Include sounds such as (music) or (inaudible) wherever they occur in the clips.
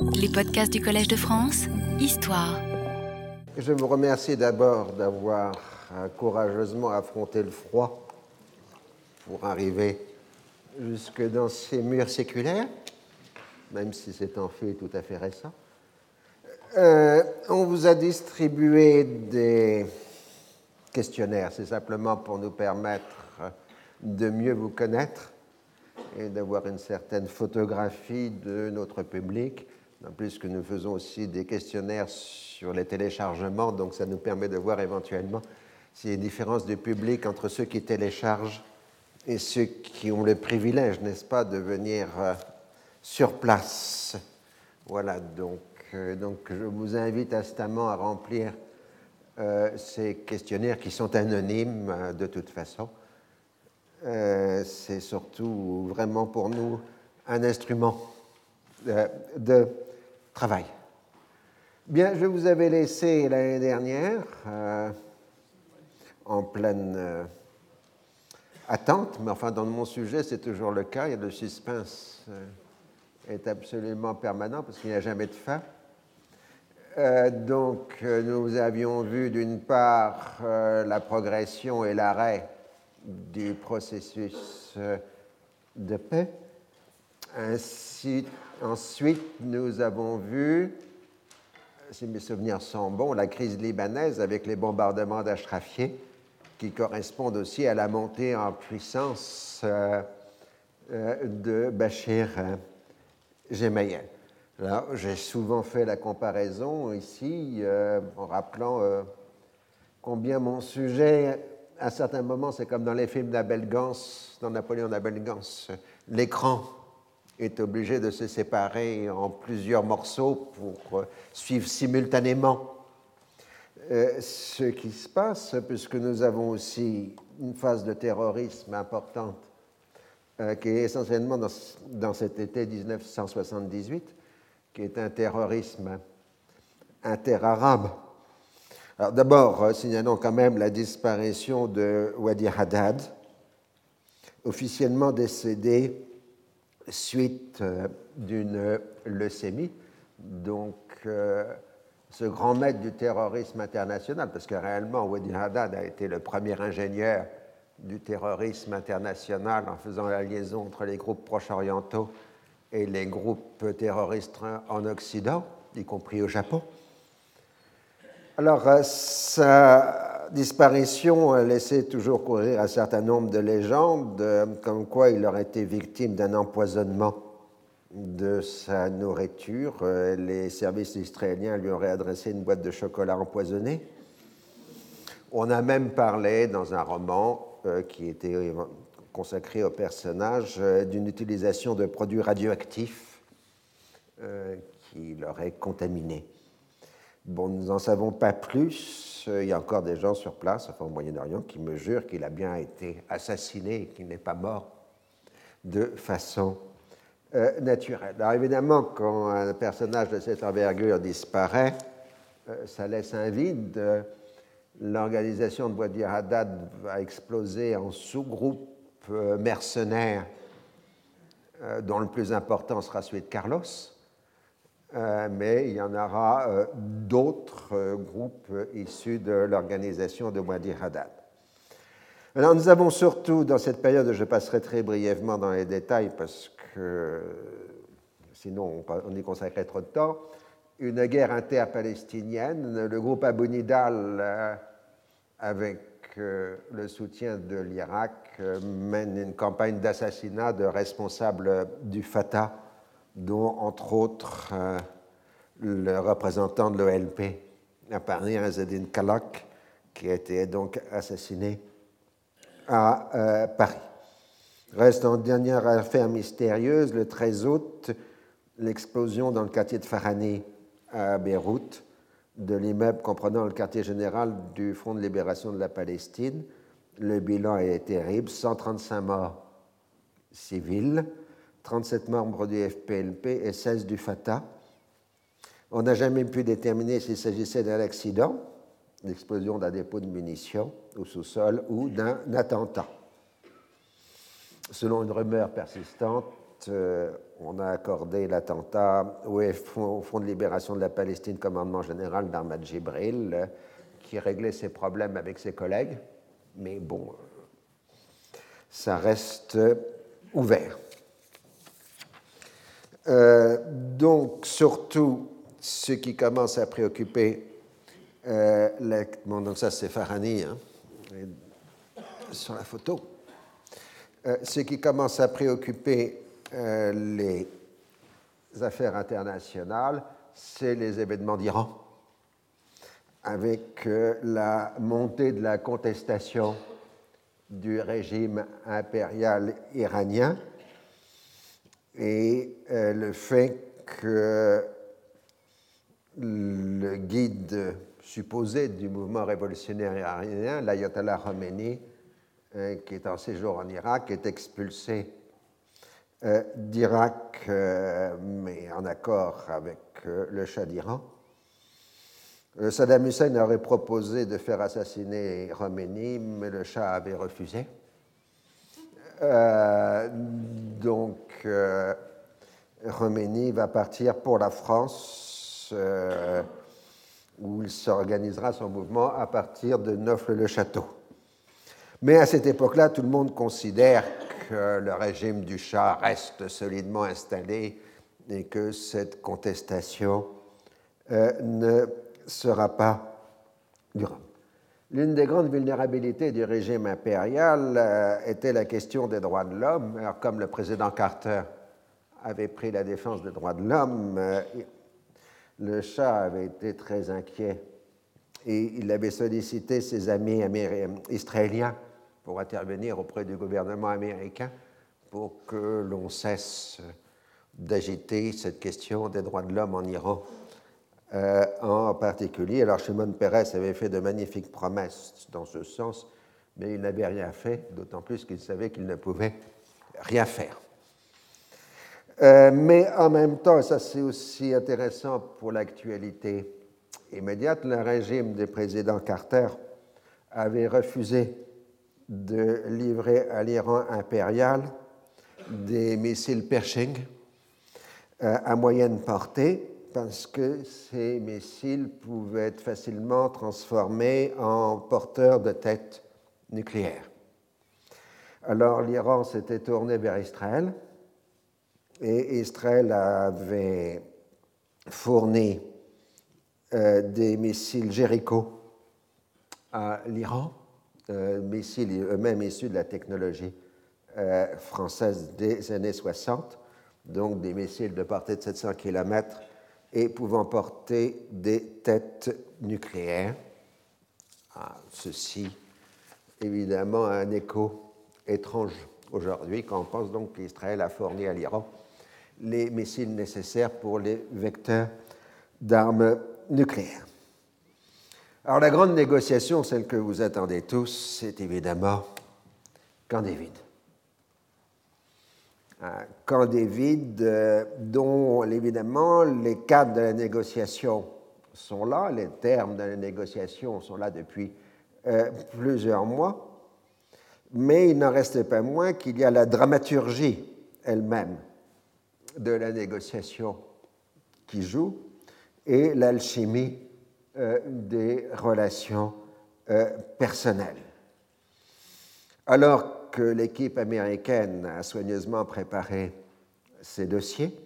Les podcasts du Collège de France, Histoire. Je vous remercie d'abord d'avoir euh, courageusement affronté le froid pour arriver jusque dans ces murs séculaires, même si c'est en fait tout à fait récent. Euh, on vous a distribué des questionnaires, c'est simplement pour nous permettre de mieux vous connaître et d'avoir une certaine photographie de notre public. En plus que nous faisons aussi des questionnaires sur les téléchargements, donc ça nous permet de voir éventuellement s'il y a une différence de public entre ceux qui téléchargent et ceux qui ont le privilège, n'est-ce pas, de venir euh, sur place. Voilà, donc, euh, donc je vous invite instamment à remplir euh, ces questionnaires qui sont anonymes de toute façon. C'est surtout vraiment pour nous un instrument de Bien, je vous avais laissé l'année dernière en pleine attente, mais enfin dans mon sujet c'est toujours le cas, et le suspense euh, est absolument permanent parce qu'il n'y a jamais de fin. Euh, donc euh, nous avions vu d'une part la progression et l'arrêt du processus de paix. Ainsi, ensuite, nous avons vu, si mes souvenirs sont bons, la crise libanaise avec les bombardements d'Ashrafieh qui correspondent aussi à la montée en puissance euh, euh, de Bachir Gemayel. J'ai souvent fait la comparaison ici euh, en rappelant combien mon sujet, à certains moments, c'est comme dans les films d'Abel Gans, dans Napoléon d'Abel Gans, l'écran est obligé de se séparer en plusieurs morceaux pour suivre simultanément euh, ce qui se passe, puisque nous avons aussi une phase de terrorisme importante euh, qui est essentiellement dans, cet été 1978, qui est un terrorisme interarabe. Alors d'abord, euh, signalons quand même la disparition de Wadi Haddad, officiellement décédé suite d'une leucémie, donc ce grand maître du terrorisme international, parce que réellement, Wadi Haddad a été le premier ingénieur du terrorisme international en faisant la liaison entre les groupes proche-orientaux et les groupes terroristes en Occident, y compris au Japon. Alors, euh, sa disparition a laissé toujours courir un certain nombre de légendes, euh, comme quoi il aurait été victime d'un empoisonnement de sa nourriture. Euh, les services israéliens lui auraient adressé une boîte de chocolat empoisonné. On a même parlé dans un roman euh, qui était consacré au personnage d'une utilisation de produits radioactifs qui l'auraient contaminé. Bon, nous n'en savons pas plus. Il y a encore des gens sur place, enfin au Moyen-Orient, qui me jurent qu'il a bien été assassiné et qu'il n'est pas mort de façon euh, naturel. Alors évidemment, quand un personnage de cette envergure disparaît, euh, ça laisse un vide. L'organisation de Wadi Haddad va exploser en sous-groupes euh, mercenaires, dont le plus important sera celui de Carlos. Mais il y en aura d'autres groupes issus de l'organisation de Wadi Haddad. Alors nous avons surtout, dans cette période, je passerai très brièvement dans les détails parce que sinon on y consacrait trop de temps, une guerre inter-palestinienne. Le groupe Abu Nidal, euh, avec euh, le soutien de l'Irak, euh, mène une campagne d'assassinat de responsables du Fatah, dont entre autres le représentant de l'OLP à Paris, Kalak, qui a été donc assassiné à Paris. Reste en dernière affaire mystérieuse, le 13 août, l'explosion dans le quartier de Farani à Beyrouth de l'immeuble comprenant le quartier général du Front de libération de la Palestine. Le bilan est terrible, 135 morts civils, 37 membres du FPLP et 16 du Fatah. On n'a jamais pu déterminer s'il s'agissait d'un accident, l'explosion d'un dépôt de munitions au sous-sol ou d'un attentat selon une rumeur persistante, euh, on a accordé l'attentat au Front de libération de la Palestine, commandement général d'Ahmad Jibril, qui réglait ses problèmes avec ses collègues. Mais bon, ça reste ouvert. Euh, donc, surtout, ce qui commence à préoccuper, euh, donc ça c'est Farhani hein, sur la photo, euh, ce qui commence à préoccuper les affaires internationales, c'est les événements d'Iran, avec la montée de la contestation du régime impérial iranien et euh, le fait que le guide supposé du mouvement révolutionnaire iranien, l'Ayatollah Khomeini, euh, qui est en séjour en Irak, est expulsé euh, d'Irak, mais en accord avec le Shah d'Iran. Saddam Hussein aurait proposé de faire assassiner Khomeini, mais le Shah avait refusé. Donc, euh, va partir pour la France, euh, où il s'organisera son mouvement à partir de Neufle-le-Château. Mais à cette époque-là, tout le monde considère que le régime du Shah reste solidement installé et que cette contestation euh, ne sera pas durable. L'une des grandes vulnérabilités du régime impérial euh, était la question des droits de l'homme. Alors, comme le président Carter avait pris la défense des droits de l'homme, euh, le Shah avait été très inquiet et il avait sollicité ses amis israéliens pour intervenir auprès du gouvernement américain pour que l'on cesse d'agiter cette question des droits de l'homme en Iran euh, en particulier. Alors Shimon Peres avait fait de magnifiques promesses dans ce sens, mais il n'avait rien fait, d'autant plus qu'il savait qu'il ne pouvait rien faire. Euh, mais en même temps, ça c'est aussi intéressant pour l'actualité immédiate, le régime du président Carter avait refusé de livrer à l'Iran impérial des missiles Pershing euh, à moyenne portée parce que ces missiles pouvaient être facilement transformés en porteurs de têtes nucléaires. Alors l'Iran s'était tourné vers Israël et Israël avait fourni euh, des missiles Jericho à l'Iran, euh, missiles eux-mêmes issus de la technologie euh, française des années 60, donc des missiles de portée de 700 km et pouvant porter des têtes nucléaires. Ah, ceci, évidemment, a un écho étrange aujourd'hui quand on pense donc qu'Israël a fourni à l'Iran les missiles nécessaires pour les vecteurs d'armes nucléaires. Alors la grande négociation, celle que vous attendez tous, c'est évidemment Camp David. Camp David, euh, dont évidemment les cadres de la négociation sont là, les termes de la négociation sont là depuis euh, plusieurs mois, mais il n'en reste pas moins qu'il y a la dramaturgie elle-même de la négociation qui joue et l'alchimie euh, des relations personnelles. Alors que l'équipe américaine a soigneusement préparé ces dossiers,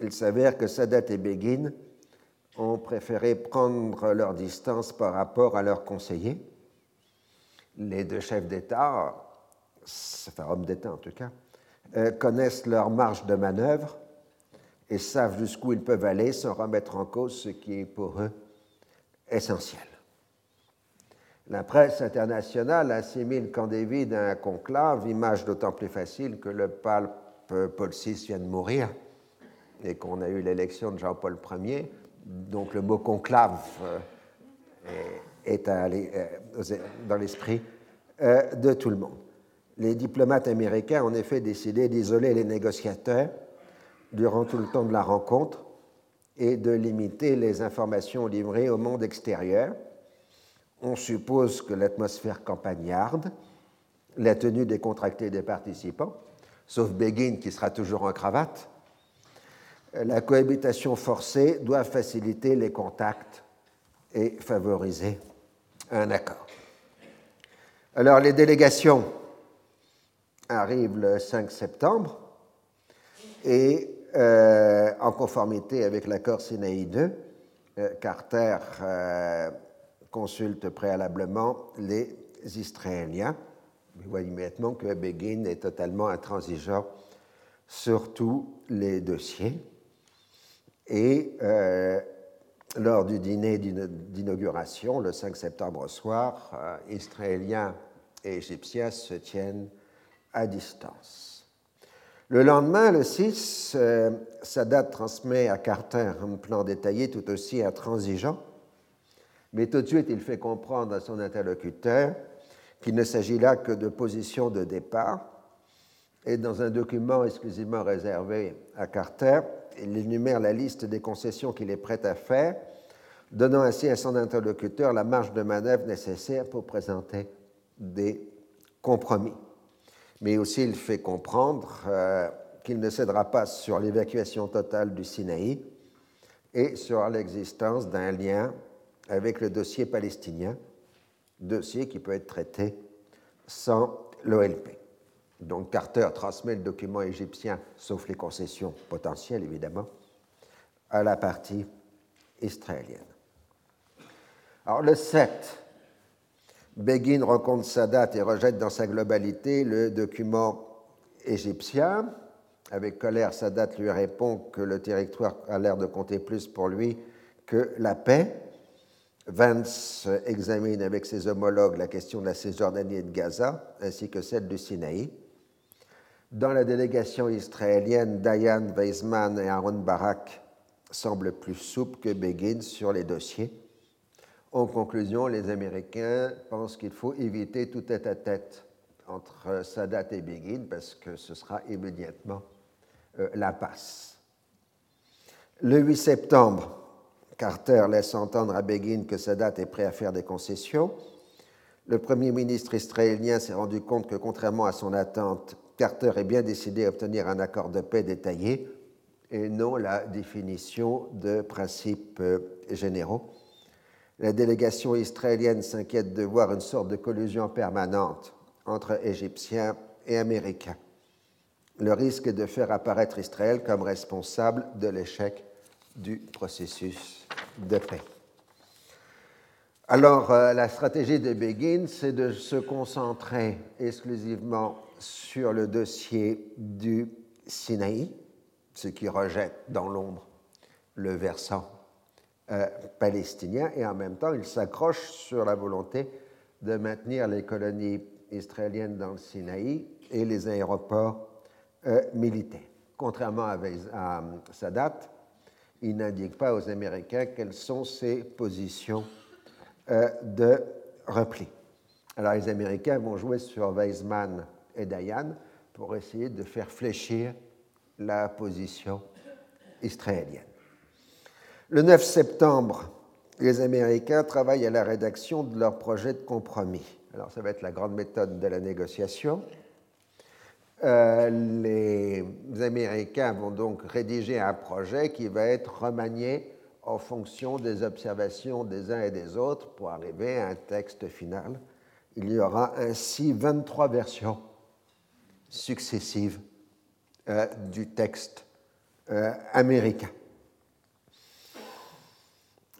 il s'avère que Sadat et Begin ont préféré prendre leur distance par rapport à leurs conseillers. Les deux chefs d'État, enfin hommes d'État en tout cas, euh, connaissent leur marge de manœuvre et savent jusqu'où ils peuvent aller sans remettre en cause ce qui est pour eux essentiel. La presse internationale assimile Camp David à un conclave, image d'autant plus facile que le pape Paul VI vient de mourir et qu'on a eu l'élection de Jean-Paul Ier. Donc le mot conclave euh, est euh, dans l'esprit euh, de tout le monde. Les diplomates américains ont en effet décidé d'isoler les négociateurs durant tout le temps de la rencontre et de limiter les informations livrées au monde extérieur on suppose que l'atmosphère campagnarde, la tenue décontractée des participants, sauf Begin qui sera toujours en cravate, la cohabitation forcée doit faciliter les contacts et favoriser un accord. Alors les délégations arrivent le 5 septembre et euh, en conformité avec l'accord Sinaï 2, euh, Carter euh, consulte préalablement les Israéliens. Il voit immédiatement que Begin est totalement intransigeant sur tous les dossiers. Et lors du dîner d'inauguration, le 5 septembre au soir, Israéliens et Égyptiens se tiennent à distance. Le lendemain, le 6, euh, Sadat transmet à Carter un plan détaillé tout aussi intransigeant, mais tout de suite il fait comprendre à son interlocuteur qu'il ne s'agit là que de position de départ, et dans un document exclusivement réservé à Carter, il énumère la liste des concessions qu'il est prêt à faire, donnant ainsi à son interlocuteur la marge de manœuvre nécessaire pour présenter des compromis. Mais aussi il fait comprendre euh, qu'il ne cédera pas sur l'évacuation totale du Sinaï et sur l'existence d'un lien avec le dossier palestinien, dossier qui peut être traité sans l'OLP. Donc Carter transmet le document égyptien, sauf les concessions potentielles évidemment, à la partie israélienne. Alors le 7 Begin rencontre Sadat et rejette dans sa globalité le document égyptien. Avec colère, Sadat lui répond que le territoire a l'air de compter plus pour lui que la paix. Vance examine avec ses homologues la question de la Cisjordanie et de Gaza, ainsi que celle du Sinaï. Dans la délégation israélienne, Dayan Weizmann et Aaron Barak semblent plus souples que Begin sur les dossiers. En conclusion, les Américains pensent qu'il faut éviter tout tête-à-tête entre Sadat et Begin parce que ce sera immédiatement euh, la passe. Le 8 septembre, Carter laisse entendre à Begin que Sadat est prêt à faire des concessions. Le Premier ministre israélien s'est rendu compte que, contrairement à son attente, Carter est bien décidé à obtenir un accord de paix détaillé et non la définition de principes euh, généraux. La délégation israélienne s'inquiète de voir une sorte de collusion permanente entre Égyptiens et Américains. Le risque est de faire apparaître Israël comme responsable de l'échec du processus Alors, euh, la stratégie de Begin, c'est de se concentrer exclusivement sur le dossier du Sinaï, ce qui rejette dans l'ombre le versant euh, palestinien et en même temps il s'accroche sur la volonté de maintenir les colonies israéliennes dans le Sinaï et les aéroports euh, militaires. Contrairement à, à Sadat, il n'indique pas aux Américains quelles sont ses positions euh, de repli. Alors les Américains vont jouer sur Weizmann et Dayan pour essayer de faire fléchir la position israélienne. Le 9 septembre, les Américains travaillent à la rédaction de leur projet de compromis. Alors ça va être la grande méthode de la négociation. Euh, les Américains vont donc rédiger un projet qui va être remanié en fonction des observations des uns et des autres pour arriver à un texte final. Il y aura ainsi 23 versions successives euh, du texte euh, américain.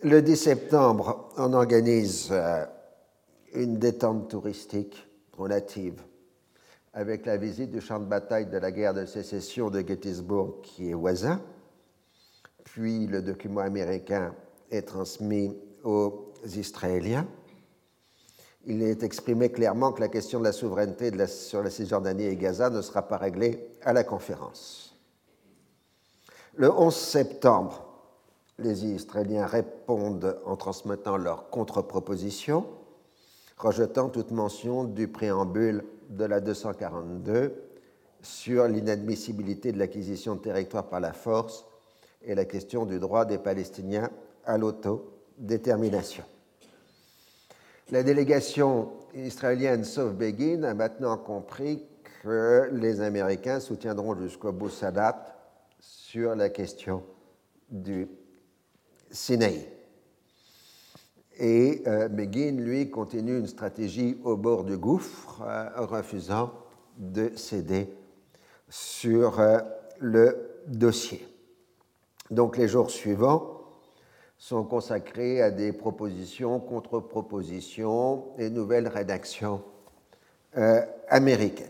Le 10 septembre, on organise une détente touristique relative avec la visite du champ de bataille de la guerre de sécession de Gettysburg qui est voisin. Puis le document américain est transmis aux Israéliens. Il est exprimé clairement que la question de la souveraineté sur la Cisjordanie et Gaza ne sera pas réglée à la conférence. Le 11 septembre, les Israéliens répondent en transmettant leurs contre-propositions, rejetant toute mention du préambule de la 242 sur l'inadmissibilité de l'acquisition de territoire par la force et la question du droit des Palestiniens à l'autodétermination. La délégation israélienne, sauf Begin, a maintenant compris que les Américains soutiendront jusqu'au bout Sadat sur la question du Sinaï. Et euh, Begin, lui, continue une stratégie au bord du gouffre, euh, refusant de céder sur euh, le dossier. Donc les jours suivants sont consacrés à des propositions, contre-propositions et nouvelles rédactions américaines.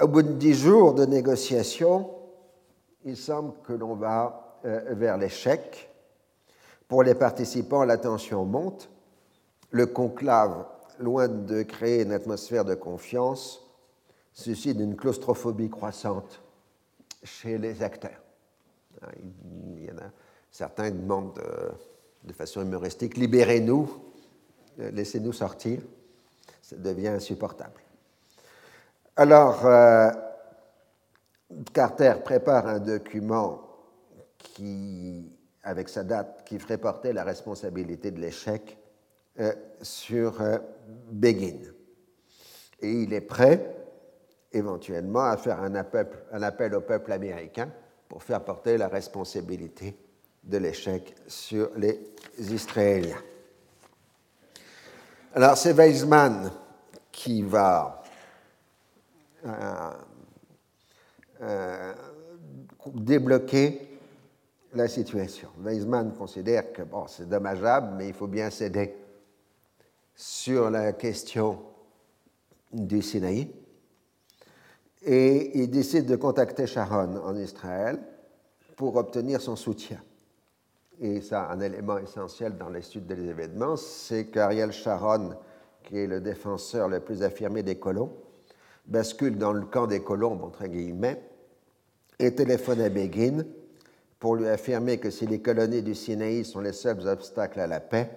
Au bout de dix jours de négociations, il semble que l'on va vers l'échec pour les participants, la tension monte. Le conclave, loin de créer une atmosphère de confiance, suscite une claustrophobie croissante chez les acteurs. Il y en a certains demandent de, façon humoristique libérez-nous, laissez-nous sortir. Ça devient insupportable. Alors, euh, Carter prépare un document qui avec sa date qui ferait porter la responsabilité de l'échec euh, sur euh, Begin. Et il est prêt éventuellement à faire un appel, un appel au peuple américain pour faire porter la responsabilité de l'échec sur les Israéliens. Alors c'est Weizmann qui va euh, débloquer la situation. Weizmann considère que bon, c'est dommageable, mais il faut bien céder sur la question du Sinaï. Et il décide de contacter Sharon en Israël pour obtenir son soutien. Et ça, un élément essentiel dans l'étude des événements, c'est qu'Ariel Sharon, qui est le défenseur le plus affirmé des colons, bascule dans le camp des colons, entre guillemets, et téléphone à Begin pour lui affirmer que si les colonies du Sinaï sont les seuls obstacles à la paix,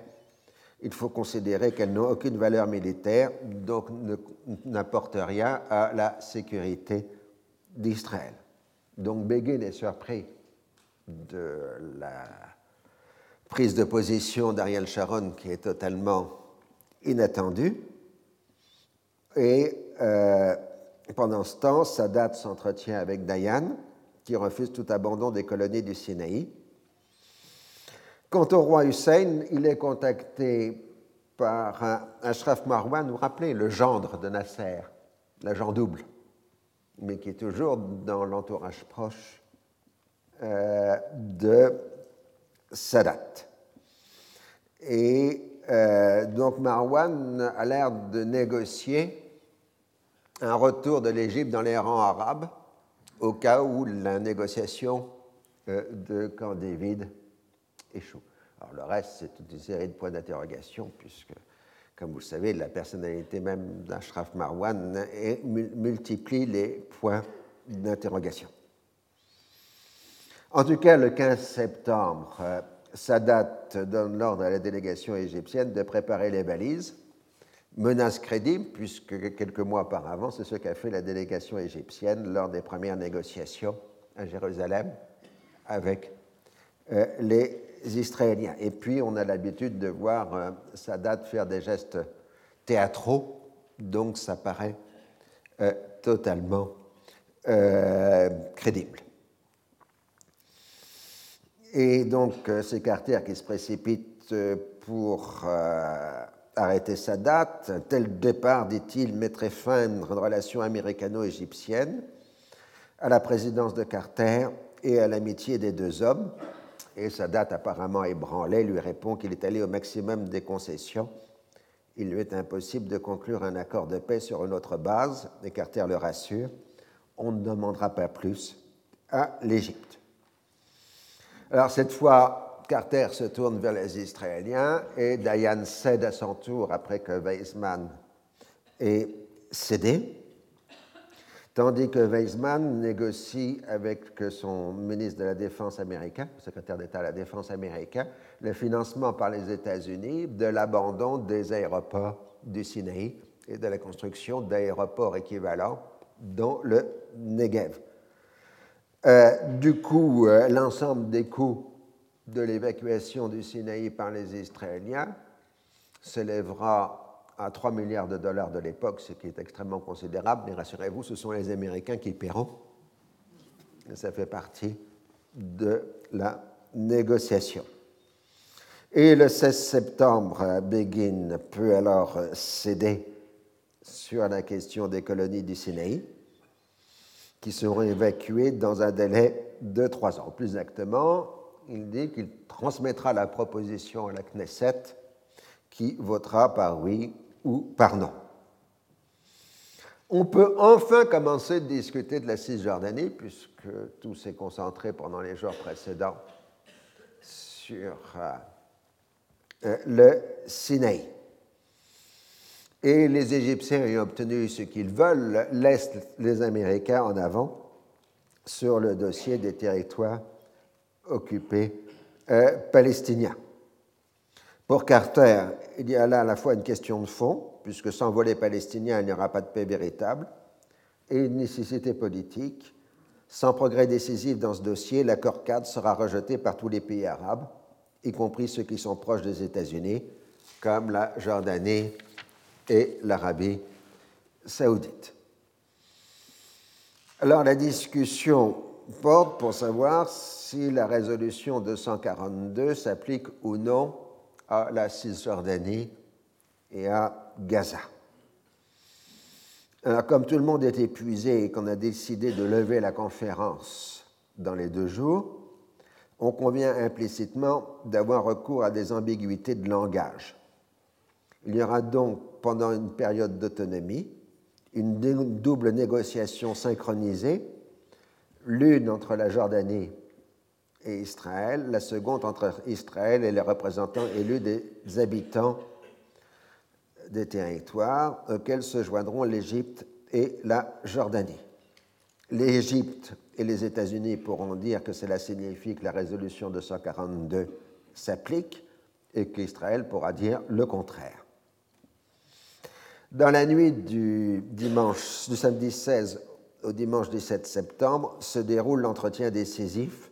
il faut considérer qu'elles n'ont aucune valeur militaire, donc n'apportent rien à la sécurité d'Israël. Donc Begin est surpris de la prise de position d'Ariel Sharon qui est totalement inattendue. Et euh, pendant ce temps, Sadat s'entretient avec Dayan, qui refuse tout abandon des colonies du Sinaï. Quant au roi Hussein, il est contacté par un Ashraf Marwan, vous rappelez, le gendre de Nasser, l'agent double, mais qui est toujours dans l'entourage proche euh, de Sadat. Et euh, donc Marwan a l'air de négocier un retour de l'Égypte dans les rangs arabes au cas où la négociation euh, de Camp David échoue. Alors le reste, c'est toute une série de points d'interrogation, puisque, comme vous le savez, la personnalité même d'Ashraf Marwan multiplie les points d'interrogation. En tout cas, le 15 septembre, euh, Sadat donne l'ordre à la délégation égyptienne de préparer les valises menace crédible, puisque quelques mois auparavant, c'est ce qu'a fait la délégation égyptienne lors des premières négociations à Jérusalem avec euh, les Israéliens. Et puis, on a l'habitude de voir euh, Sadat faire des gestes théâtraux, donc ça paraît euh, totalement crédible. Et donc, c'est Carter qui se précipite pour arrêter sa date. tel départ, dit-il, mettrait fin à une relation américano-égyptienne, à la présidence de Carter et à l'amitié des deux hommes. Et sa date apparemment ébranlée lui répond qu'il est allé au maximum des concessions. Il lui est impossible de conclure un accord de paix sur une autre base, et Carter le rassure, on ne demandera pas plus à l'Égypte. Alors cette fois, Carter se tourne vers les Israéliens et Dayan cède à son tour après que Weizmann ait cédé, tandis que Weizmann négocie avec son ministre de la Défense américain, secrétaire d'État à la Défense américain, le financement par les États-Unis de l'abandon des aéroports du Sinaï et de la construction d'aéroports équivalents dans le Negev. Euh, du coup, euh, l'ensemble des coûts de l'évacuation du Sinaï par les Israéliens s'élèvera à 3 milliards de dollars de l'époque, ce qui est extrêmement considérable, mais rassurez-vous, ce sont les Américains qui paieront. ça fait partie de la négociation. Et le 16 septembre, Begin peut alors céder sur la question des colonies du Sinaï, qui seront évacuées dans un délai de trois ans. Plus exactement, il dit qu'il transmettra la proposition à la Knesset, qui votera par oui ou par non. On peut enfin commencer de discuter de la Cisjordanie, puisque tout s'est concentré pendant les jours précédents sur euh, euh, le Sinaï. Et les Égyptiens ayant obtenu ce qu'ils veulent, laissent les Américains en avant sur le dossier des territoires occupés euh, palestiniens. Pour Carter, il y a là à la fois une question de fond, puisque sans volet palestinien, il n'y aura pas de paix véritable, et une nécessité politique. Sans progrès décisif dans ce dossier, l'accord cadre sera rejeté par tous les pays arabes, y compris ceux qui sont proches des États-Unis, comme la Jordanie et l'Arabie saoudite. Alors la discussion porte pour savoir si la résolution 242 s'applique ou non à la Cisjordanie et à Gaza. Alors, comme tout le monde est épuisé et qu'on a décidé de lever la conférence dans les deux jours, on convient implicitement d'avoir recours à des ambiguïtés de langage. Il y aura donc, pendant une période d'autonomie, une double négociation synchronisée, l'une entre la Jordanie et Israël, la seconde entre Israël et les représentants élus des habitants des territoires auxquels se joindront l'Égypte et la Jordanie. L'Égypte et les États-Unis pourront dire que cela signifie que la résolution 242 s'applique et qu'Israël pourra dire le contraire. Dans la nuit du, dimanche, du samedi 16 au dimanche 17 septembre se déroule l'entretien décisif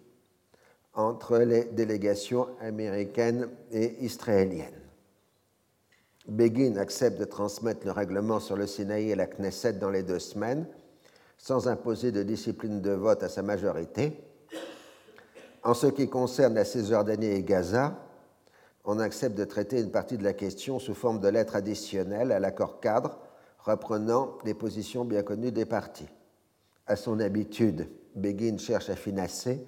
entre les délégations américaines et israéliennes. Begin accepte de transmettre le règlement sur le Sinaï et la Knesset dans les deux semaines, sans imposer de discipline de vote à sa majorité. En ce qui concerne la Cisjordanie et Gaza, on accepte de traiter une partie de la question sous forme de lettres additionnelles à l'accord cadre, reprenant les positions bien connues des partis. À son habitude, Begin cherche à financer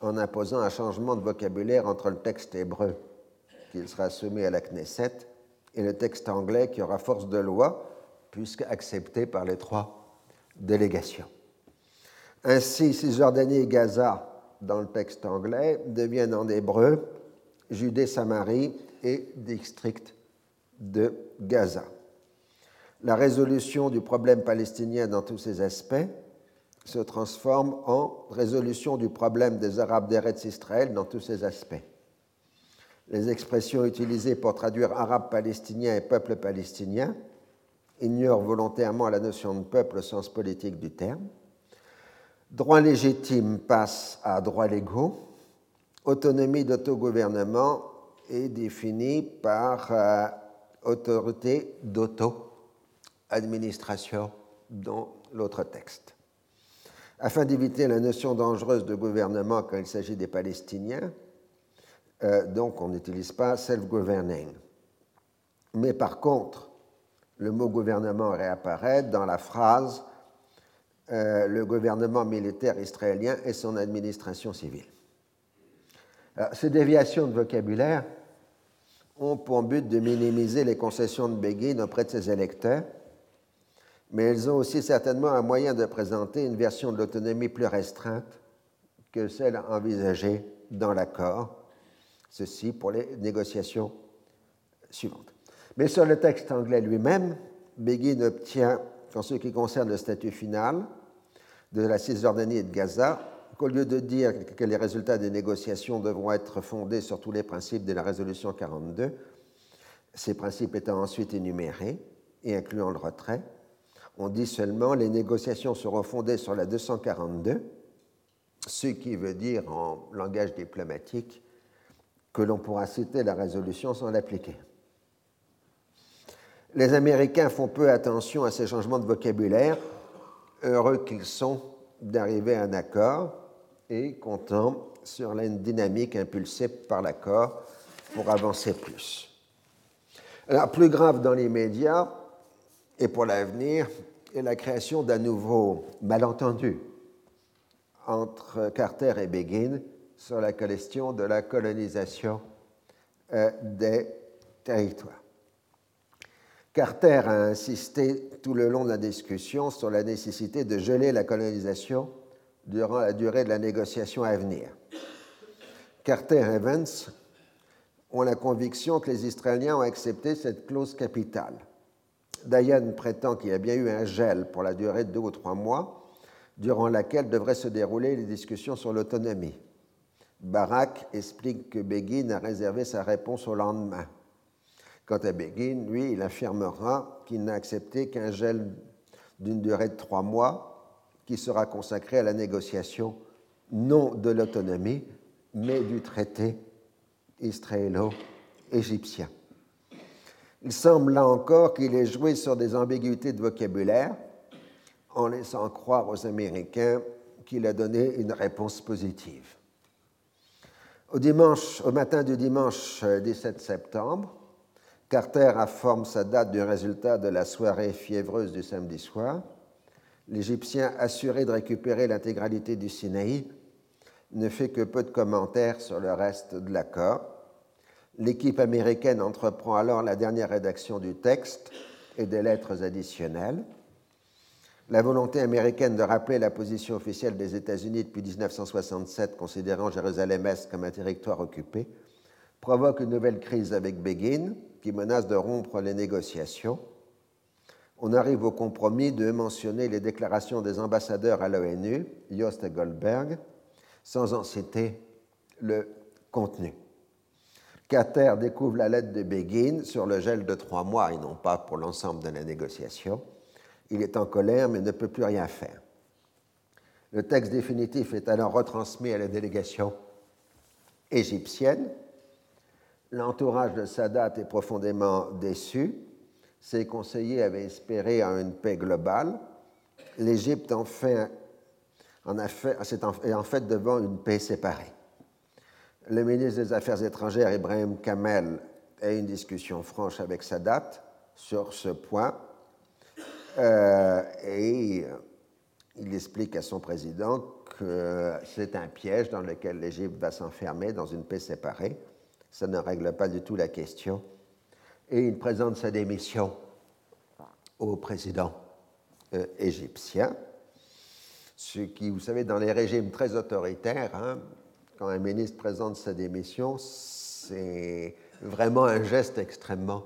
en imposant un changement de vocabulaire entre le texte hébreu, qu'il sera soumis à la Knesset, et le texte anglais qui aura force de loi, puisque accepté par les trois délégations. Ainsi, Cisjordanie et Gaza, dans le texte anglais, deviennent en hébreu Judée-Samarie et district de Gaza. La résolution du problème palestinien dans tous ses aspects se transforme en résolution du problème des Arabes d'Eretz Israël dans tous ses aspects. Les expressions utilisées pour traduire arabe palestinien et peuple palestinien ignorent volontairement la notion de peuple au sens politique du terme. Droit légitime passe à droits légaux. Autonomie d'autogouvernement est définie par euh, autorité d'auto-administration dans l'autre texte. Afin d'éviter la notion dangereuse de gouvernement quand il s'agit des Palestiniens, euh, donc on n'utilise pas self-governing. Mais par contre, le mot gouvernement réapparaît dans la phrase euh, le gouvernement militaire israélien et son administration civile. ces déviations de vocabulaire ont pour but de minimiser les concessions de Begin auprès de ses électeurs mais elles ont aussi certainement un moyen de présenter une version de l'autonomie plus restreinte que celle envisagée dans l'accord, ceci pour les négociations suivantes. Mais sur le texte anglais lui-même, Begin obtient, en ce qui concerne le statut final de la Cisjordanie et de Gaza, qu'au lieu de dire que les résultats des négociations devront être fondés sur tous les principes de la résolution 42, ces principes étant ensuite énumérés et incluant le retrait, on dit seulement les négociations seront fondées sur la 242, ce qui veut dire en langage diplomatique que l'on pourra citer la résolution sans l'appliquer. Les Américains font peu attention à ces changements de vocabulaire, heureux qu'ils sont d'arriver à un accord et comptant sur la dynamique impulsée par l'accord pour avancer plus. Alors, plus grave dans les médias et pour l'avenir est la création d'un nouveau malentendu entre Carter et Begin sur la question de la colonisation euh, des territoires. Carter a insisté tout le long de la discussion sur la nécessité de geler la colonisation durant la durée de la négociation à venir. Carter et Evans ont la conviction que les Israéliens ont accepté cette clause capitale. Dayan prétend qu'il y a bien eu un gel pour la durée de deux ou trois mois, durant laquelle devraient se dérouler les discussions sur l'autonomie. Barak explique que Begin a réservé sa réponse au lendemain. Quant à Begin, lui, il affirmera qu'il n'a accepté qu'un gel d'une durée de trois mois qui sera consacré à la négociation non de l'autonomie, mais du traité israélo-égyptien. Il semble là encore qu'il ait joué sur des ambiguïtés de vocabulaire en laissant croire aux Américains qu'il a donné une réponse positive. Au, matin du dimanche 17 septembre, Carter informe sa date du résultat de la soirée fiévreuse du samedi soir. L'Égyptien, assuré de récupérer l'intégralité du Sinaï, ne fait que peu de commentaires sur le reste de l'accord. L'équipe américaine entreprend alors la dernière rédaction du texte et des lettres additionnelles. La volonté américaine de rappeler la position officielle des États-Unis depuis 1967, considérant Jérusalem-Est comme un territoire occupé, provoque une nouvelle crise avec Begin, qui menace de rompre les négociations. On arrive au compromis de mentionner les déclarations des ambassadeurs à l'ONU, Yost et Goldberg, sans en citer le contenu. Qatar découvre la lettre de Begin sur le gel de trois mois et non pas pour l'ensemble de la négociation. Il est en colère mais ne peut plus rien faire. Le texte définitif est alors retransmis à la délégation égyptienne L'entourage de Sadat est profondément déçu. Ses conseillers avaient espéré une paix globale. L'Égypte en en est en fait devant une paix séparée. Le ministre des Affaires étrangères, Ibrahim Kamel, a une discussion franche avec Sadat sur ce point. Euh, et il explique à son président que c'est un piège dans lequel l'Égypte va s'enfermer dans une paix séparée ça ne règle pas du tout la question. Et il présente sa démission au président euh, égyptien, ce qui, vous savez, dans les régimes très autoritaires, hein, quand un ministre présente sa démission, c'est vraiment un geste extrêmement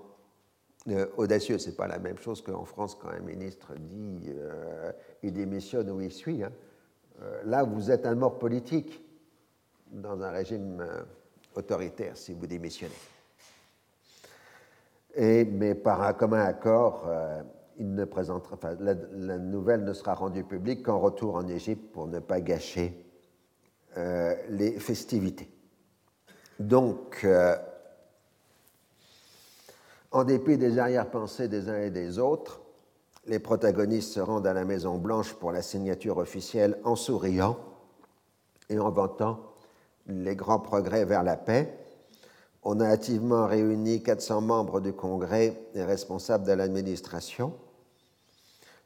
euh, audacieux. Ce n'est pas la même chose qu'en France quand un ministre dit euh, il démissionne ou il suit. Hein. là, vous êtes un mort politique dans un régime autoritaire si vous démissionnez. Mais par un commun accord, euh, la, nouvelle ne sera rendue publique qu'en retour en Égypte pour ne pas gâcher euh, les festivités. Donc, euh, en dépit des arrière-pensées des uns et des autres, les protagonistes se rendent à la Maison Blanche pour la signature officielle en souriant et en vantant les grands progrès vers la paix. On a activement réuni 400 membres du Congrès et responsables de l'administration.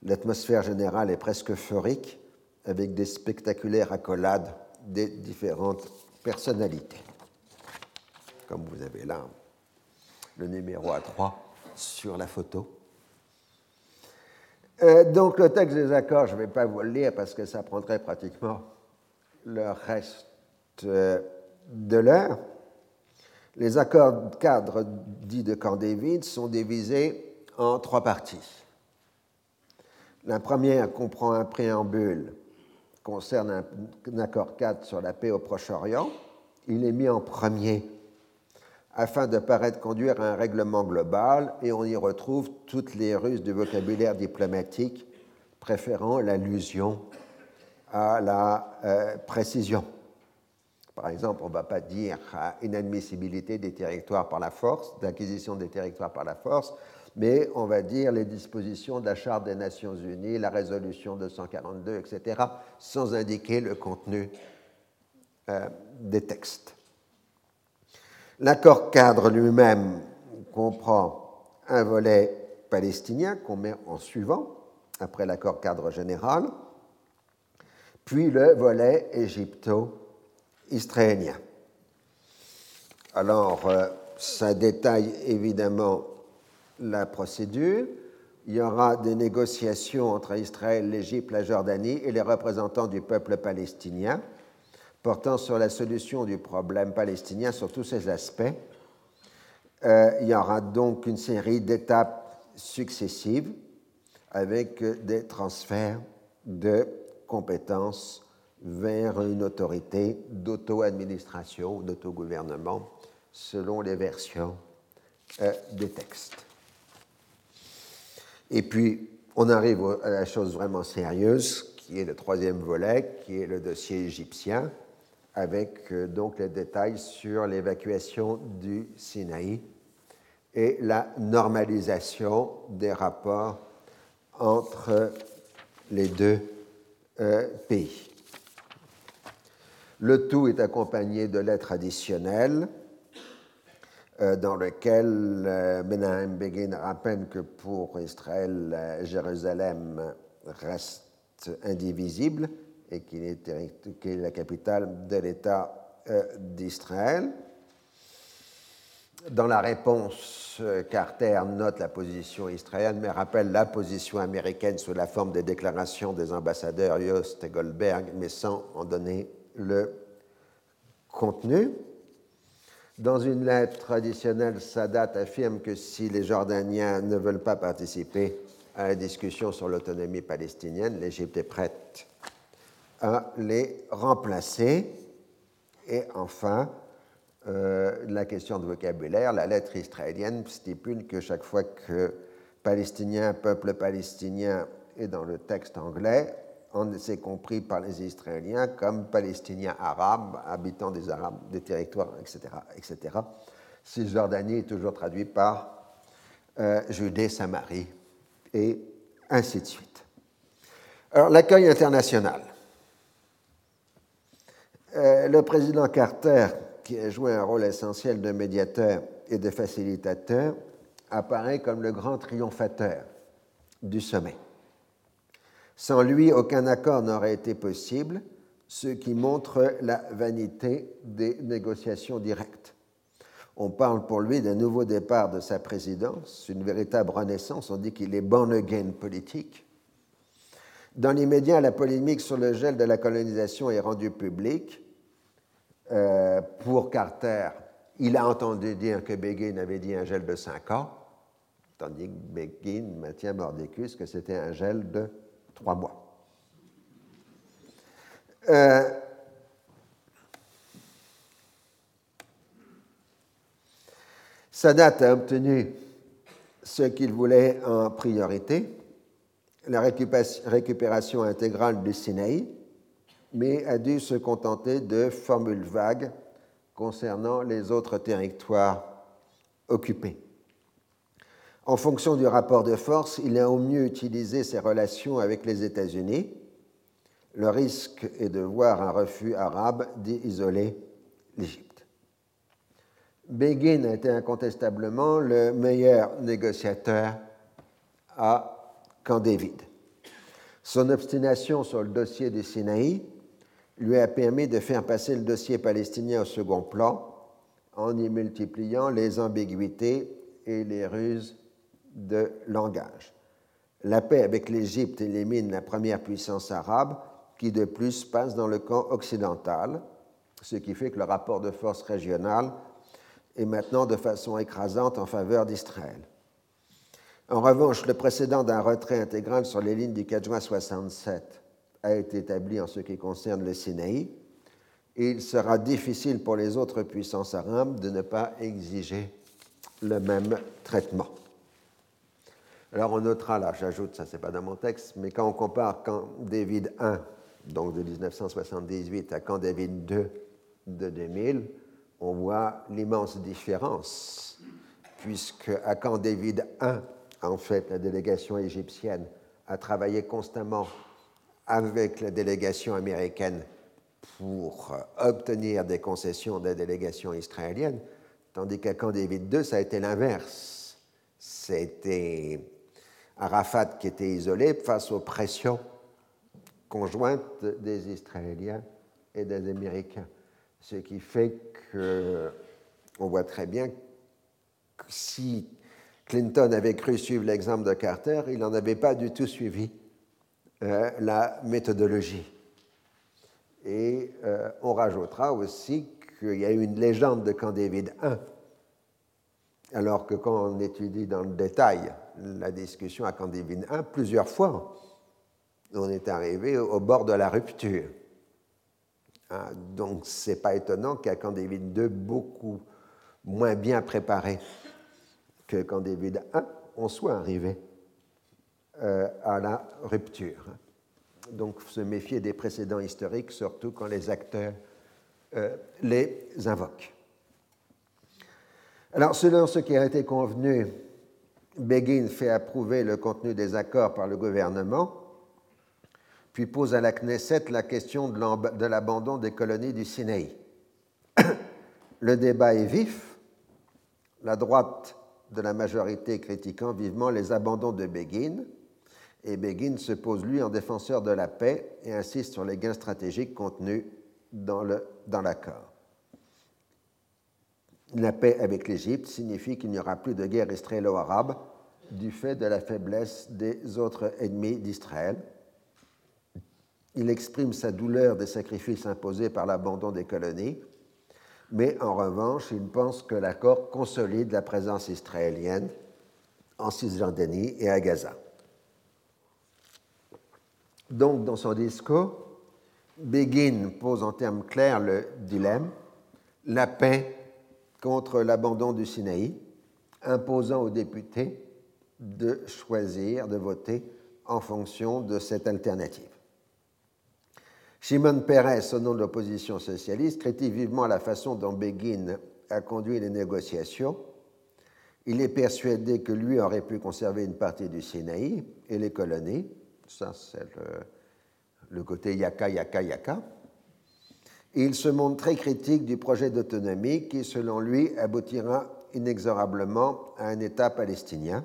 L'atmosphère générale est presque euphorique, avec des spectaculaires accolades des différentes personnalités. Comme vous avez là le numéro A3 sur la photo. Euh, donc le texte des accords, je ne vais pas vous le lire parce que ça prendrait pratiquement le reste euh, de l'heure, les accords cadres dits de Camp David sont divisés en trois parties. La première comprend un préambule concerne un, accord cadre sur la paix au Proche-Orient. Il est mis en premier afin de paraître conduire à un règlement global et on y retrouve toutes les ruses du vocabulaire diplomatique préférant l'allusion à la euh, précision. Par exemple, on ne va pas dire inadmissibilité des territoires par la force, d'acquisition des territoires par la force, mais on va dire les dispositions de la Charte des Nations Unies, la résolution 242, etc., sans indiquer le contenu euh, des textes. L'accord cadre lui-même comprend un volet palestinien qu'on met en suivant, après l'accord cadre général, puis le volet égypto-israélien. Alors, euh, ça détaille évidemment la procédure. Il y aura des négociations entre Israël, l'Égypte, la Jordanie et les représentants du peuple palestinien portant sur la solution du problème palestinien sur tous ses aspects. Euh, il y aura donc une série d'étapes successives avec des transferts de compétences vers une autorité d'auto-administration, d'autogouvernement, selon les versions euh, des textes. Et puis, on arrive à la chose vraiment sérieuse, qui est le troisième volet, qui est le dossier égyptien, avec euh, donc les détails sur l'évacuation du Sinaï et la normalisation des rapports entre les deux euh, pays. Le tout est accompagné de lettres additionnelles euh, dans lesquelles euh, Menahem Begin rappelle que pour Israël, Jérusalem reste indivisible et qu'il est, est, la capitale de l'État d'Israël. Dans la réponse, euh, Carter note la position israélienne, mais rappelle la position américaine sous la forme des déclarations des ambassadeurs Yost et Goldberg, mais sans en donner le contenu. Dans une lettre traditionnelle, Sadat affirme que si les Jordaniens ne veulent pas participer à la discussion sur l'autonomie palestinienne, l'Égypte est prête à les remplacer. Et enfin, euh, la question de vocabulaire, la lettre israélienne stipule que chaque fois que palestinien, peuple palestinien est dans le texte anglais, on s'est compris par les Israéliens comme palestiniens arabes, habitants des Arabes, des territoires, etc. etc. Cisjordanie est toujours traduit par euh, Judée, Samarie, et ainsi de suite. Alors, l'accueil international. Euh, le président Carter qui a joué un rôle essentiel de médiateur et de facilitateur, apparaît comme le grand triomphateur du sommet. Sans lui, aucun accord n'aurait été possible, ce qui montre la vanité des négociations directes. On parle pour lui d'un nouveau départ de sa présidence, une véritable renaissance. On dit qu'il est born again politique. Dans l'immédiat, la polémique sur le gel de la colonisation est rendue publique euh, pour Carter, il a entendu dire que Begin avait dit un gel de 5 ans, tandis que Begin maintient Mordicus que c'était un gel de 3 mois. Euh, Sadat a obtenu ce qu'il voulait en priorité, la récupération intégrale du Sinaï, mais a dû se contenter de formules vagues concernant les autres territoires occupés. En fonction du rapport de force, il a au mieux utilisé ses relations avec les États-Unis. Le risque est de voir un refus arabe d'isoler l'Égypte. Begin a été incontestablement le meilleur négociateur à Camp David. Son obstination sur le dossier du Sinaï lui a permis de faire passer le dossier palestinien au second plan en y multipliant les ambiguïtés et les ruses de langage. La paix avec l'Égypte élimine la première puissance arabe qui de plus passe dans le camp occidental, ce qui fait que le rapport de force régional est maintenant de façon écrasante en faveur d'Israël. En revanche, le précédent d'un retrait intégral sur les lignes du 4 juin 67 a été établi en ce qui concerne le Sinaï, et il sera difficile pour les autres puissances arabes de ne pas exiger le même traitement. Alors on notera, là j'ajoute, ça c'est pas dans mon texte, mais quand on compare Camp David I, donc de 1978, à Camp David II de 2000, on voit l'immense différence, puisque à Camp David I, En fait, la délégation égyptienne a travaillé constamment avec la délégation américaine pour obtenir des concessions de la délégation israélienne, tandis qu'à Camp David II, ça a été l'inverse. C'était Arafat qui était isolé face aux pressions conjointes des Israéliens et des Américains. Ce qui fait qu'on voit très bien que si Clinton avait cru suivre l'exemple de Carter, il n'en avait pas du tout suivi euh, la méthodologie. Et euh, on rajoutera aussi qu'il y a eu une légende de Camp David I, alors que quand on étudie dans le détail la discussion à David I, plusieurs fois, on est arrivé au bord de la rupture. Ah, donc, ce n'est pas étonnant qu'à David II, beaucoup moins bien préparé que David I, on soit arrivé euh, à la rupture. Donc, se méfier des précédents historiques, surtout quand les acteurs euh, les invoquent. Alors, selon ce qui a été convenu, Begin fait approuver le contenu des accords par le gouvernement, puis pose à la Knesset la question de l'abandon des colonies du Sinaï. (coughs) Le débat est vif. La droite de la majorité critiquant vivement les abandons de Begin, et Begin se pose, lui, en défenseur de la paix et insiste sur les gains stratégiques contenus dans l'accord. la paix avec l'Égypte signifie qu'il n'y aura plus de guerre israélo-arabe du fait de la faiblesse des autres ennemis d'Israël. Il exprime sa douleur des sacrifices imposés par l'abandon des colonies, mais en revanche, il pense que l'accord consolide la présence israélienne en Cisjordanie et à Gaza. Donc, dans son discours, Begin pose en termes clairs le dilemme la paix contre l'abandon du Sinaï, imposant aux députés de choisir, de voter en fonction de cette alternative. Shimon Peres, au nom de l'opposition socialiste, critique vivement la façon dont Begin a conduit les négociations. Il est persuadé que lui aurait pu conserver une partie du Sinaï et les colonies, ça, c'est le, côté yaka, yaka, yaka. il se montre très critique du projet d'autonomie qui, selon lui, aboutira inexorablement à un État palestinien.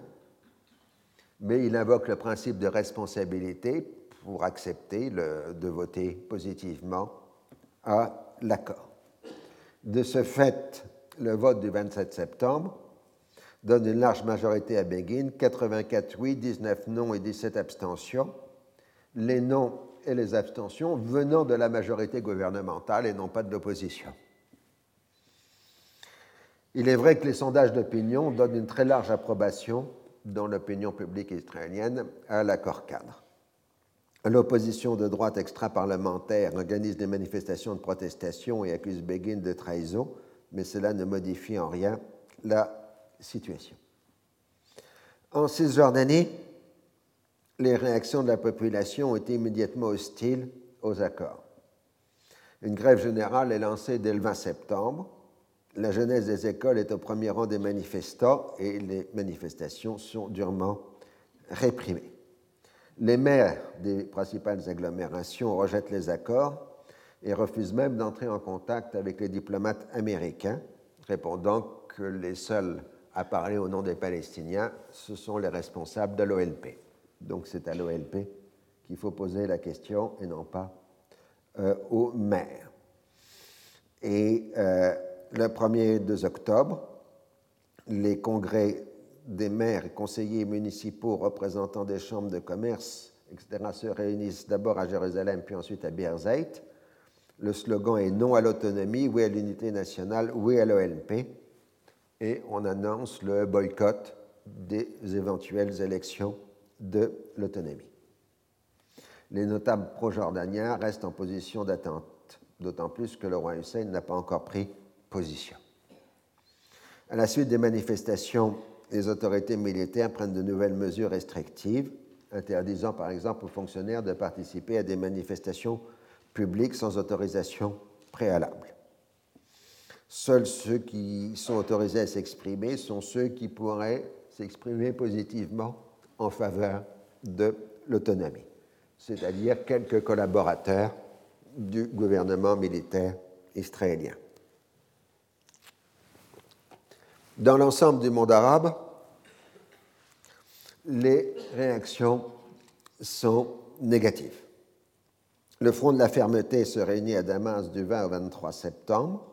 Mais il invoque le principe de responsabilité pour accepter de voter positivement à l'accord. De ce fait, le vote du 27 septembre donne une large majorité à Begin, 84 oui, 19 non et 17 abstentions, les non et les abstentions venant de la majorité gouvernementale et non pas de l'opposition. Il est vrai que les sondages d'opinion donnent une très large approbation dans l'opinion publique israélienne à l'accord cadre. L'opposition de droite extra-parlementaire organise des manifestations de protestation et accuse Begin de trahison, mais cela ne modifie en rien la situation. En Cisjordanie, les réactions de la population ont été immédiatement hostiles aux accords. Une grève générale est lancée dès le 20 septembre. La jeunesse des écoles est au premier rang des manifestants et les manifestations sont durement réprimées. Les maires des principales agglomérations rejettent les accords et refusent même d'entrer en contact avec les diplomates américains, répondant que les seuls à parler au nom des Palestiniens, ce sont les responsables de l'OLP. Donc c'est à l'OLP qu'il faut poser la question et non pas euh, aux maires. Euh, le 1er 2 octobre, les congrès des maires et conseillers municipaux représentants des chambres de commerce, etc., se réunissent d'abord à Jérusalem puis ensuite à Birzeit. Le slogan est non à l'autonomie, oui à l'unité nationale, oui à l'OLP et on annonce le boycott des éventuelles élections de l'autonomie. Les notables pro-jordaniens restent en position d'attente, d'autant plus que le roi Hussein n'a pas encore pris position. À la suite des manifestations, les autorités militaires prennent de nouvelles mesures restrictives, interdisant par exemple aux fonctionnaires de participer à des manifestations publiques sans autorisation préalable. Seuls ceux qui sont autorisés à s'exprimer sont ceux qui pourraient s'exprimer positivement en faveur de l'autonomie, c'est-à-dire quelques collaborateurs du gouvernement militaire israélien. Dans l'ensemble du monde arabe, les réactions sont négatives. Le Front de la Fermeté se réunit à Damas du 20 au 23 septembre.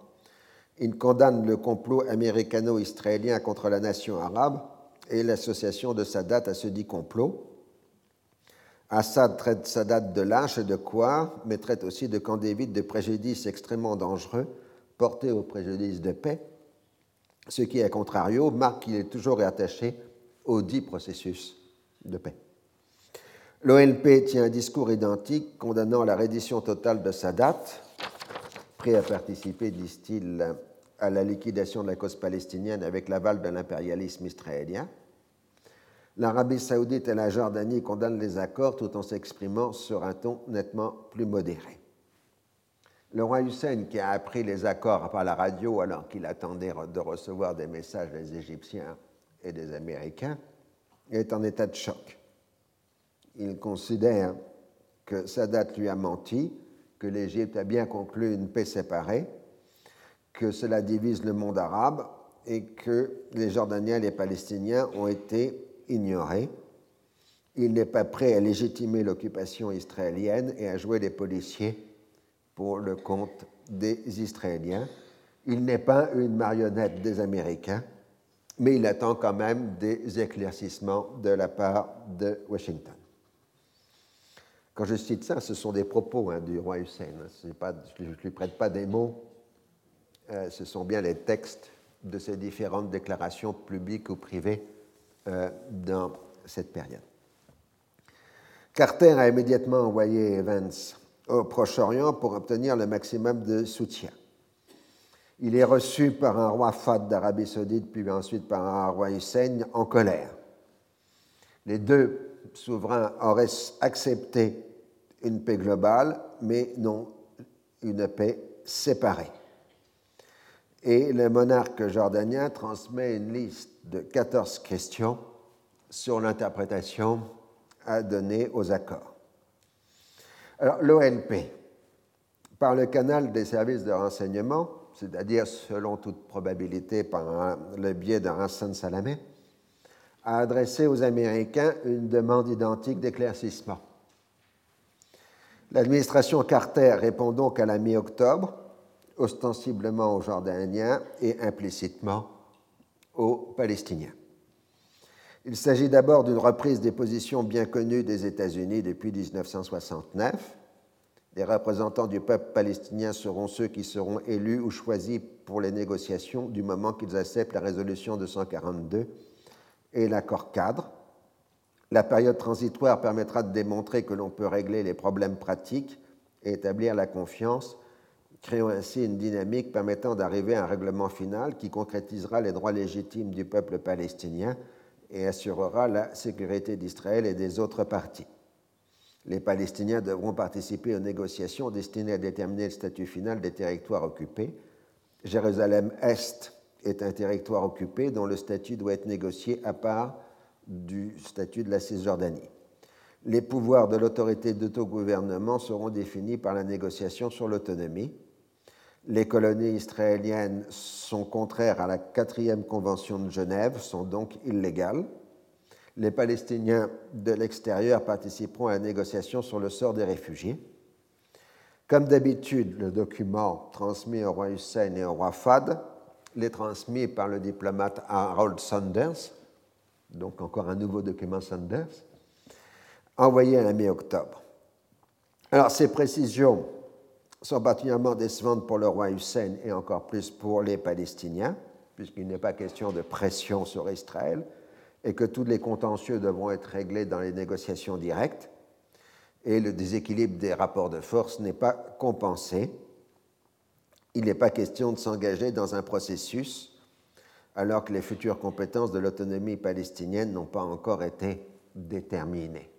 Il condamne le complot américano-israélien contre la nation arabe et l'association de Sadat à ce dit complot. Assad traite Sadat de lâche et de quoi, mais traite aussi de Camp de préjudice extrêmement dangereux porté au préjudice de paix, ce qui, à contrario, marque qu'il est toujours attaché au dit processus de paix. L'OLP tient un discours identique condamnant la reddition totale de Sadat, prêt à participer, disent-ils, à la liquidation de la cause palestinienne avec l'aval de l'impérialisme israélien. L'Arabie saoudite et la Jordanie condamnent les accords tout en s'exprimant sur un ton nettement plus modéré. Le roi Hussein, qui a appris les accords par la radio alors qu'il attendait de recevoir des messages des Égyptiens et des Américains, est en état de choc. Il considère que Sadat lui a menti, que l'Égypte a bien conclu une paix séparée, que cela divise le monde arabe et que les Jordaniens et les Palestiniens ont été ignorés. Il n'est pas prêt à légitimer l'occupation israélienne et à jouer les policiers pour le compte des Israéliens. Il n'est pas une marionnette des Américains, mais il attend quand même des éclaircissements de la part de Washington. Quand je cite ça, ce sont des propos hein, du roi Hussein. Pas, je ne lui prête pas des mots. Euh, ce sont bien les textes de ces différentes déclarations publiques ou privées euh, dans cette période. Carter a immédiatement envoyé Evans au Proche-Orient pour obtenir le maximum de soutien. Il est reçu par un roi Fad d'Arabie saoudite, puis ensuite par un roi Hussein en colère. Les deux souverains auraient accepté une paix globale, mais non une paix séparée. Et le monarque jordanien transmet une liste de 14 questions sur l'interprétation à donner aux accords. L'OLP, par le canal des services de renseignement, c'est-à-dire selon toute probabilité par le biais de Hassan Salamé, a adressé aux Américains une demande identique d'éclaircissement. L'administration Carter répond donc à la mi-octobre, ostensiblement aux Jordaniens et implicitement aux Palestiniens. Il s'agit d'abord d'une reprise des positions bien connues des États-Unis depuis 1969. Les représentants du peuple palestinien seront ceux qui seront élus ou choisis pour les négociations du moment qu'ils acceptent la résolution 242 et l'accord cadre. La période transitoire permettra de démontrer que l'on peut régler les problèmes pratiques et établir la confiance, créant ainsi une dynamique permettant d'arriver à un règlement final qui concrétisera les droits légitimes du peuple palestinien et assurera la sécurité d'Israël et des autres parties. Les Palestiniens devront participer aux négociations destinées à déterminer le statut final des territoires occupés. Jérusalem-Est est un territoire occupé dont le statut doit être négocié à part du statut de la Cisjordanie. Les pouvoirs de l'autorité d'autogouvernement seront définis par la négociation sur l'autonomie. Les colonies israéliennes sont contraires à la quatrième convention de Genève, sont donc illégales. Les Palestiniens de l'extérieur participeront à la négociation sur le sort des réfugiés. Comme d'habitude, le document transmis au roi Hussein et au roi Fad les transmis par le diplomate Harold Sanders, donc encore un nouveau document Sanders, envoyé à la mi-octobre. Alors, ces précisions sont particulièrement décevantes pour le roi Hussein et encore plus pour les Palestiniens, puisqu'il n'est pas question de pression sur Israël et que tous les contentieux devront être réglés dans les négociations directes et le déséquilibre des rapports de force n'est pas compensé il n'est pas question de s'engager dans un processus alors que les futures compétences de l'autonomie palestinienne n'ont pas encore été déterminées.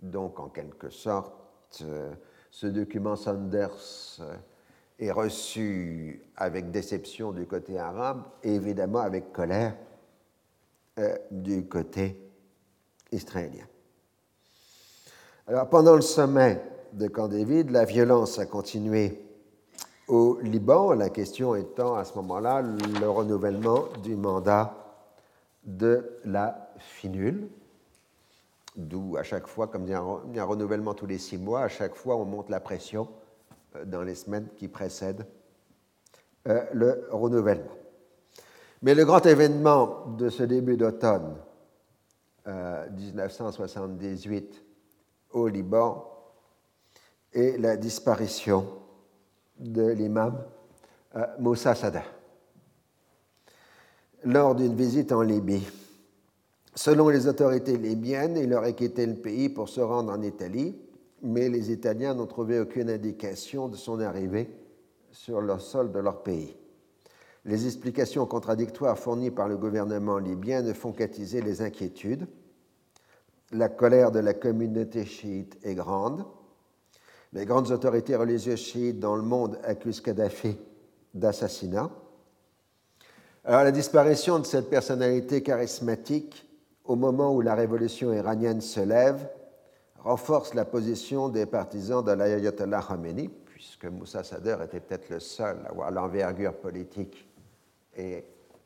Donc, en quelque sorte, euh, ce document Sanders euh, est reçu avec déception du côté arabe et évidemment avec colère du côté israélien. Alors, pendant le sommet de Camp David, la violence a continué au Liban, la question étant à ce moment-là le renouvellement du mandat de la finule, d'où à chaque fois, comme il y, a un, renouvellement tous les six mois, à chaque fois on monte la pression euh, dans les semaines qui précèdent euh, le renouvellement. Mais le grand événement de ce début d'automne 1978 euh, au Liban est la disparition de l'imam Moussa Sada lors d'une visite en Libye. Selon les autorités libyennes, il aurait quitté le pays pour se rendre en Italie, mais les Italiens n'ont trouvé aucune indication de son arrivée sur le sol de leur pays. Les explications contradictoires fournies par le gouvernement libyen ne font qu'attiser les inquiétudes. La colère de la communauté chiite est grande. Les grandes autorités religieuses chiites dans le monde accusent Kadhafi d'assassinat. Alors la disparition de cette personnalité charismatique au moment où la révolution iranienne se lève renforce la position des partisans de l'ayatollah Khomeini, puisque Moussa Sadr était peut-être le seul à avoir l'envergure politique et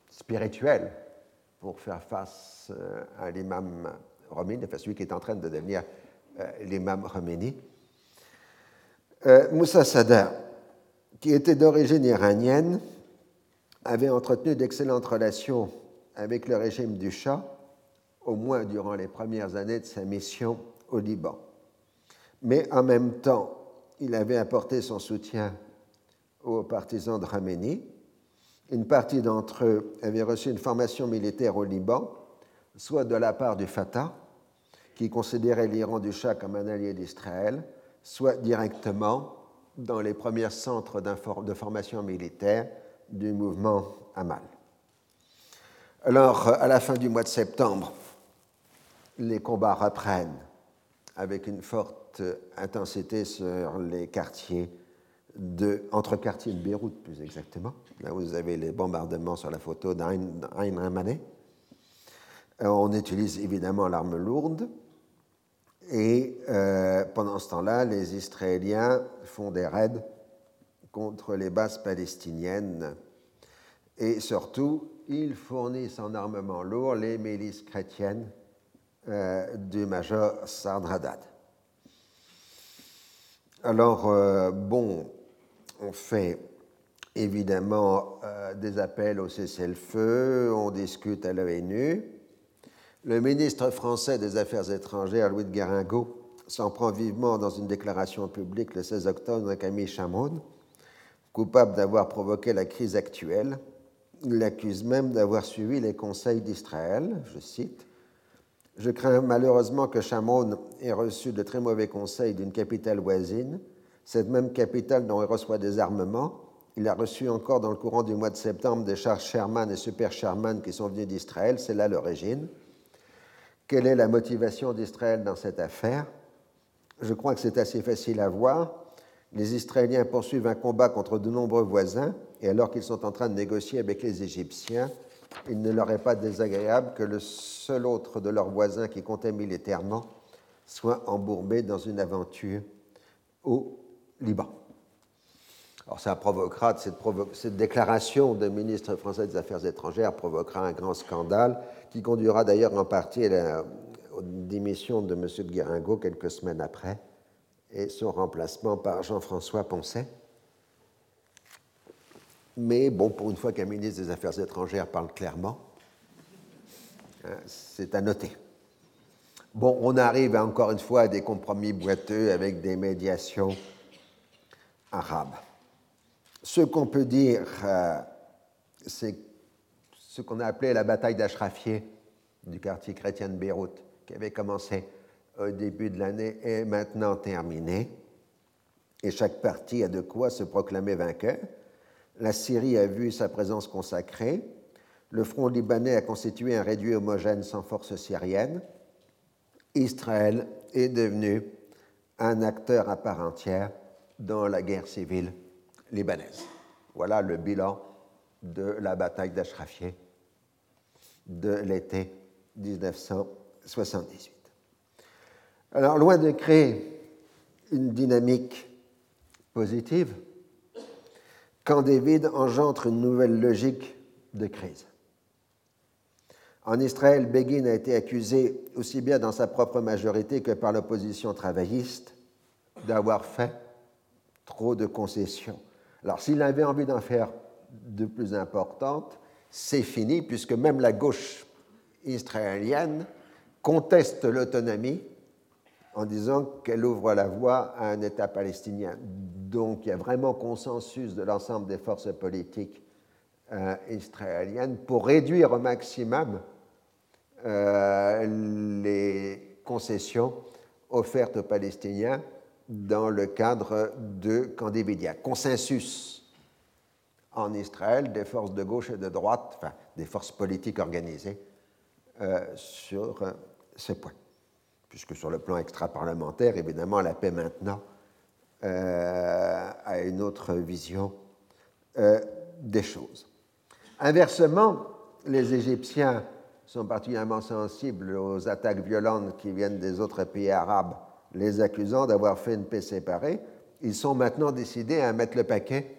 spirituelle pour faire face euh, à l'imam Khomeini, enfin celui qui est en train de devenir euh, l'imam Khomeini. Euh, Moussa Sadr, qui était d'origine iranienne, avait entretenu d'excellentes relations avec le régime du Shah, au moins durant les premières années de sa mission au Liban. Mais en même temps, il avait apporté son soutien aux partisans de Khamenei. Une partie d'entre eux avait reçu une formation militaire au Liban, soit de la part du Fatah, qui considérait l'Iran du Shah comme un allié d'Israël, soit directement dans les premiers centres de formation militaire du mouvement Amal. Alors, à la fin du mois de septembre, les combats reprennent avec une forte intensité sur les quartiers de, entre quartiers de Beyrouth plus exactement. Là, vous avez les bombardements sur la photo d'Ain Ramané. Euh, on utilise évidemment l'arme lourde. Et euh, pendant ce temps-là, les Israéliens font des raids contre les bases palestiniennes. Et surtout, ils fournissent en armement lourd les milices chrétiennes euh, du major Sardradad. Alors, euh, bon, on fait évidemment euh, des appels au cessez-le-feu, on discute à l'ONU. Le ministre français des Affaires étrangères, Louis de Guéringaud, s'en prend vivement dans une déclaration publique le 16 octobre à Camille Chamoun, coupable d'avoir provoqué la crise actuelle. Il l'accuse même d'avoir suivi les conseils d'Israël, je cite. Je crains malheureusement que Chamoun ait reçu de très mauvais conseils d'une capitale voisine, cette même capitale dont il reçoit des armements. Il a reçu encore dans le courant du mois de septembre des chars Sherman et Super Sherman qui sont venus d'Israël, c'est là l'origine. Quelle est la motivation d'Israël dans cette affaire? Je crois que c'est assez facile à voir les Israéliens poursuivent un combat contre de nombreux voisins, et alors qu'ils sont en train de négocier avec les Égyptiens, il ne leur est pas désagréable que le seul autre de leurs voisins qui comptait militairement soit embourbé dans une aventure au Liban. Alors ça provoquera, cette, déclaration de ministre français des Affaires étrangères provoquera un grand scandale qui conduira d'ailleurs en partie à la démission de M. Guéringaud quelques semaines après et son remplacement par Jean-François Poncet. Mais bon, pour une fois qu'un ministre des Affaires étrangères parle clairement, hein, c'est à noter. Bon, on arrive encore une fois à des compromis boiteux avec des médiations arabes. Ce qu'on peut dire, euh, c'est ce qu'on a appelé la bataille d'Ashrafieh du quartier chrétien de Beyrouth, qui avait commencé au début de l'année est maintenant terminé et chaque parti a de quoi se proclamer vainqueur. La Syrie a vu sa présence consacrée. Le front libanais a constitué un réduit homogène sans force syrienne. Israël est devenu un acteur à part entière dans la guerre civile libanaise. Voilà le bilan de la bataille d'Ashrafieh de l'été 1978. Alors, loin de créer une dynamique positive, Camp David engendre une nouvelle logique de crise. En Israël, Begin a été accusé aussi bien dans sa propre majorité que par l'opposition travailliste d'avoir fait trop de concessions. Alors s'il avait envie d'en faire de plus importantes, c'est fini puisque même la gauche israélienne conteste l'autonomie en disant qu'elle ouvre la voie à un État palestinien. Donc il y a vraiment consensus de l'ensemble des forces politiques euh, israéliennes pour réduire au maximum euh, les concessions offertes aux Palestiniens dans le cadre de Camp Consensus en Israël des forces de gauche et de droite, enfin des forces politiques organisées euh, sur ce point. Puisque sur le plan extra-parlementaire, évidemment, la paix maintenant a une autre vision des choses. Inversement, les Égyptiens sont particulièrement sensibles aux attaques violentes qui viennent des autres pays arabes, les accusant d'avoir fait une paix séparée, ils sont maintenant décidés à mettre le paquet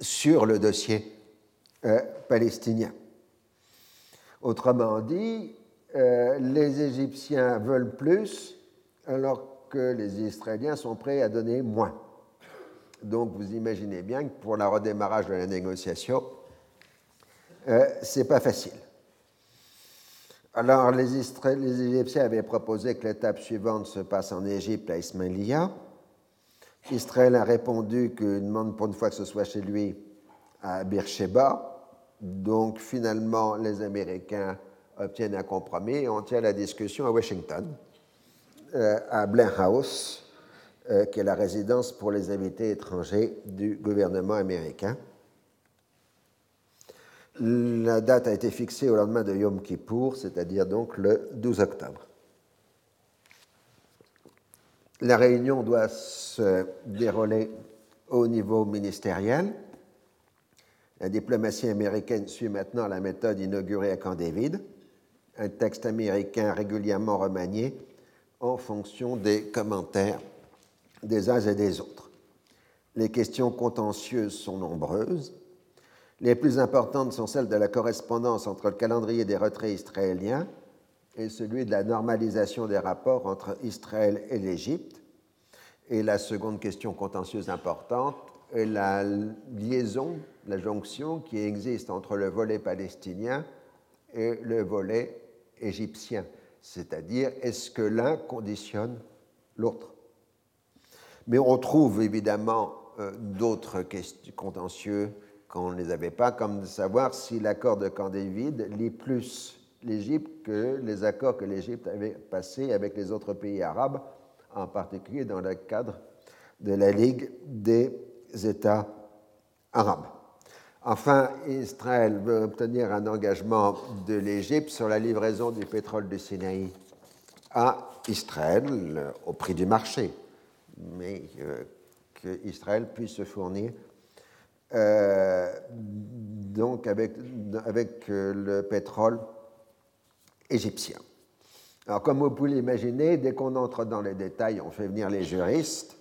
sur le dossier euh, palestinien. Autrement dit, euh, les Égyptiens veulent plus alors que les Israéliens sont prêts à donner moins. Donc vous imaginez bien que pour le redémarrage de la négociation, euh, ce n'est pas facile. Alors, les, Égyptiens avaient proposé que l'étape suivante se passe en Égypte, à Ismailia. Israël a répondu qu'il demande pour une fois que ce soit chez lui à Beersheba. Donc, finalement, les Américains obtiennent un compromis et on tient la discussion à Washington, euh, à Blair House, euh, qui est la résidence pour les invités étrangers du gouvernement américain. La date a été fixée au lendemain de Yom Kippour, c'est-à-dire donc le 12 octobre. La réunion doit se dérouler au niveau ministériel. La diplomatie américaine suit maintenant la méthode inaugurée à Camp David, un texte américain régulièrement remanié en fonction des commentaires des uns et des autres. Les questions contentieuses sont nombreuses les plus importantes sont celles de la correspondance entre le calendrier des retraits israéliens et celui de la normalisation des rapports entre Israël et l'Égypte. Et la seconde question contentieuse importante est la liaison, la jonction qui existe entre le volet palestinien et le volet égyptien. C'est-à-dire, est-ce que l'un conditionne l'autre? Mais on trouve évidemment euh, d'autres contentieux qu'on ne les avait pas, comme de savoir si l'accord de Camp David lit plus l'Égypte que les accords que l'Égypte avait passés avec les autres pays arabes, en particulier dans le cadre de la Ligue des États arabes. Enfin, Israël veut obtenir un engagement de l'Égypte sur la livraison du pétrole du Sinaï à Israël au prix du marché, mais euh, qu'Israël puisse se fournir euh, donc avec, avec euh, le pétrole égyptien. Alors, comme vous pouvez l'imaginer, dès qu'on entre dans les détails, on fait venir les juristes.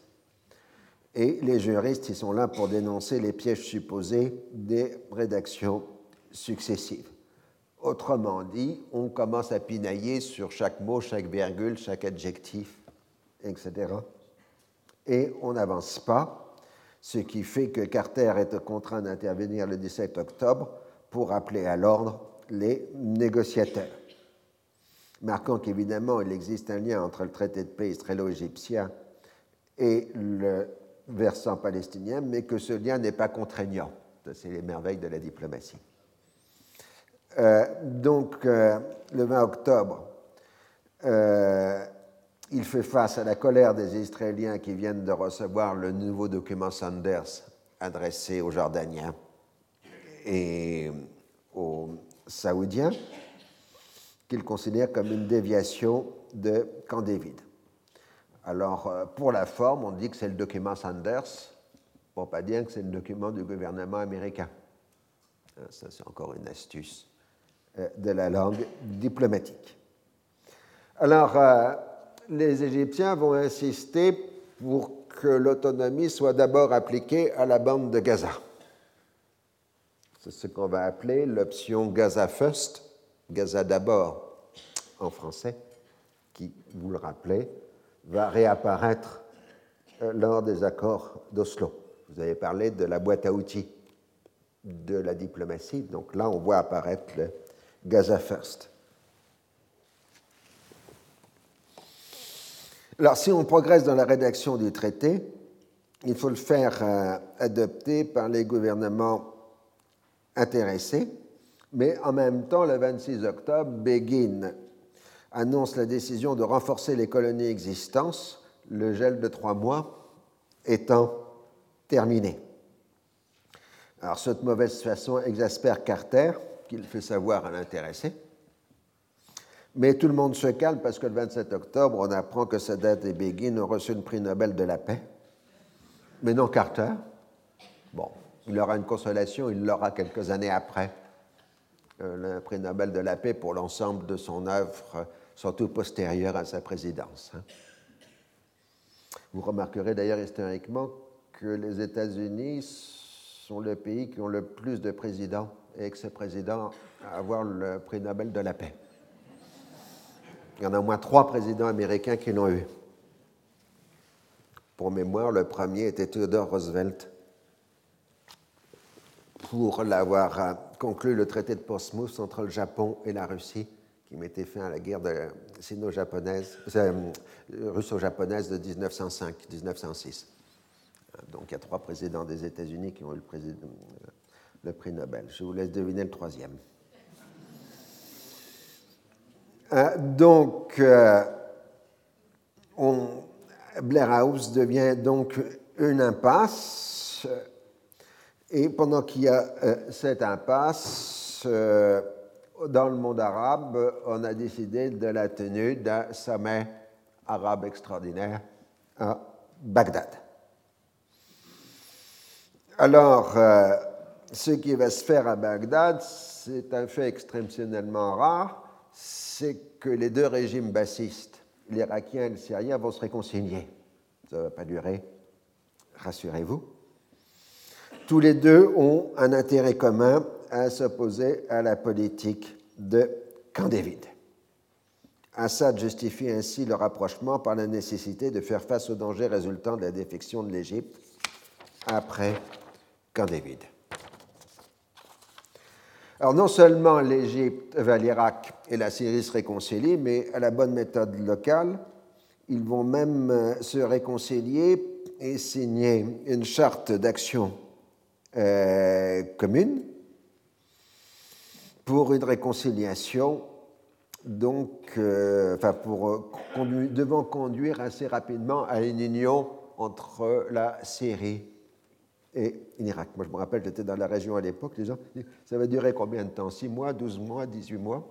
Et les juristes, ils sont là pour dénoncer les pièges supposés des rédactions successives. Autrement dit, on commence à pinailler sur chaque mot, chaque virgule, chaque adjectif, etc. Et on n'avance pas ce qui fait que Carter est contraint d'intervenir le 17 octobre pour appeler à l'ordre les négociateurs. Marquant qu'évidemment, il existe un lien entre le traité de paix israélo-égyptien et le versant palestinien, mais que ce lien n'est pas contraignant. C'est les merveilles de la diplomatie. Euh, donc, euh, le 20 octobre, euh, il fait face à la colère des Israéliens qui viennent de recevoir le nouveau document Sanders adressé aux Jordaniens et aux Saoudiens, qu'il considère comme une déviation de Camp David. Alors, euh, pour la forme, on dit que c'est le document Sanders, pour pas dire que c'est le document du gouvernement américain. Euh, ça, c'est encore une astuce de la langue diplomatique. Alors, les Égyptiens vont insister pour que l'autonomie soit d'abord appliquée à la bande de Gaza. C'est ce qu'on va appeler l'option Gaza First, Gaza d'abord en français, qui, vous le rappelez, va réapparaître euh, lors des accords d'Oslo. Vous avez parlé de la boîte à outils de la diplomatie, donc là on voit apparaître Gaza First. Alors, si on progresse dans la rédaction du traité, il faut le faire euh, adopter par les gouvernements intéressés, mais en même temps, le 26 octobre, Begin annonce la décision de renforcer les colonies existantes, le gel de trois mois étant terminé. Alors, cette mauvaise façon exaspère Carter, qu'il fait savoir à l'intéressé. Mais tout le monde se calme parce que le 27 octobre, on apprend que Sadat et Begin ont reçu le prix Nobel de la paix. Mais non Carter. Bon, il aura une consolation, il l'aura quelques années après. Euh, le prix Nobel de la paix pour l'ensemble de son œuvre, surtout postérieure à sa présidence. Hein. Vous remarquerez d'ailleurs historiquement que les États-Unis sont le pays qui ont le plus de présidents et ex-présidents à avoir le prix Nobel de la paix. Il y en a au moins trois présidents américains qui l'ont eu. Pour mémoire, le premier était Theodore Roosevelt pour l'avoir euh, conclu le traité de Portsmouth entre le Japon et la Russie, qui mettait fin à la guerre sino-japonaise, euh, russo-japonaise de 1905-1906. Donc il y a trois présidents des États-Unis qui ont eu le, prix Nobel. Je vous laisse deviner le troisième. Euh, donc, euh, Blair House devient donc une impasse. Et pendant qu'il y a cette impasse, dans le monde arabe, on a décidé de la tenue d'un sommet arabe extraordinaire à Bagdad. Alors, ce qui va se faire à Bagdad, c'est un fait extrêmement rare c'est que les deux régimes bassistes, l'Irakien et le Syrien, vont se réconcilier. Ça ne va pas durer, rassurez-vous. Tous les deux ont un intérêt commun à s'opposer à la politique de Camp David. Assad justifie ainsi le rapprochement par la nécessité de faire face aux dangers résultant de la défection de l'Égypte après Camp David. Alors non seulement l'Égypte, l'Irak et la Syrie se réconcilient, mais à la bonne méthode locale, ils vont même euh, se réconcilier et signer une charte d'action euh, commune pour une réconciliation, donc, euh, enfin, pour devant conduire assez rapidement à une union entre la Syrie et Irak. Moi, je me rappelle, j'étais dans la région à l'époque, les gens (laughs) ça va durer combien de temps? 6 mois, 12 mois, 18 mois?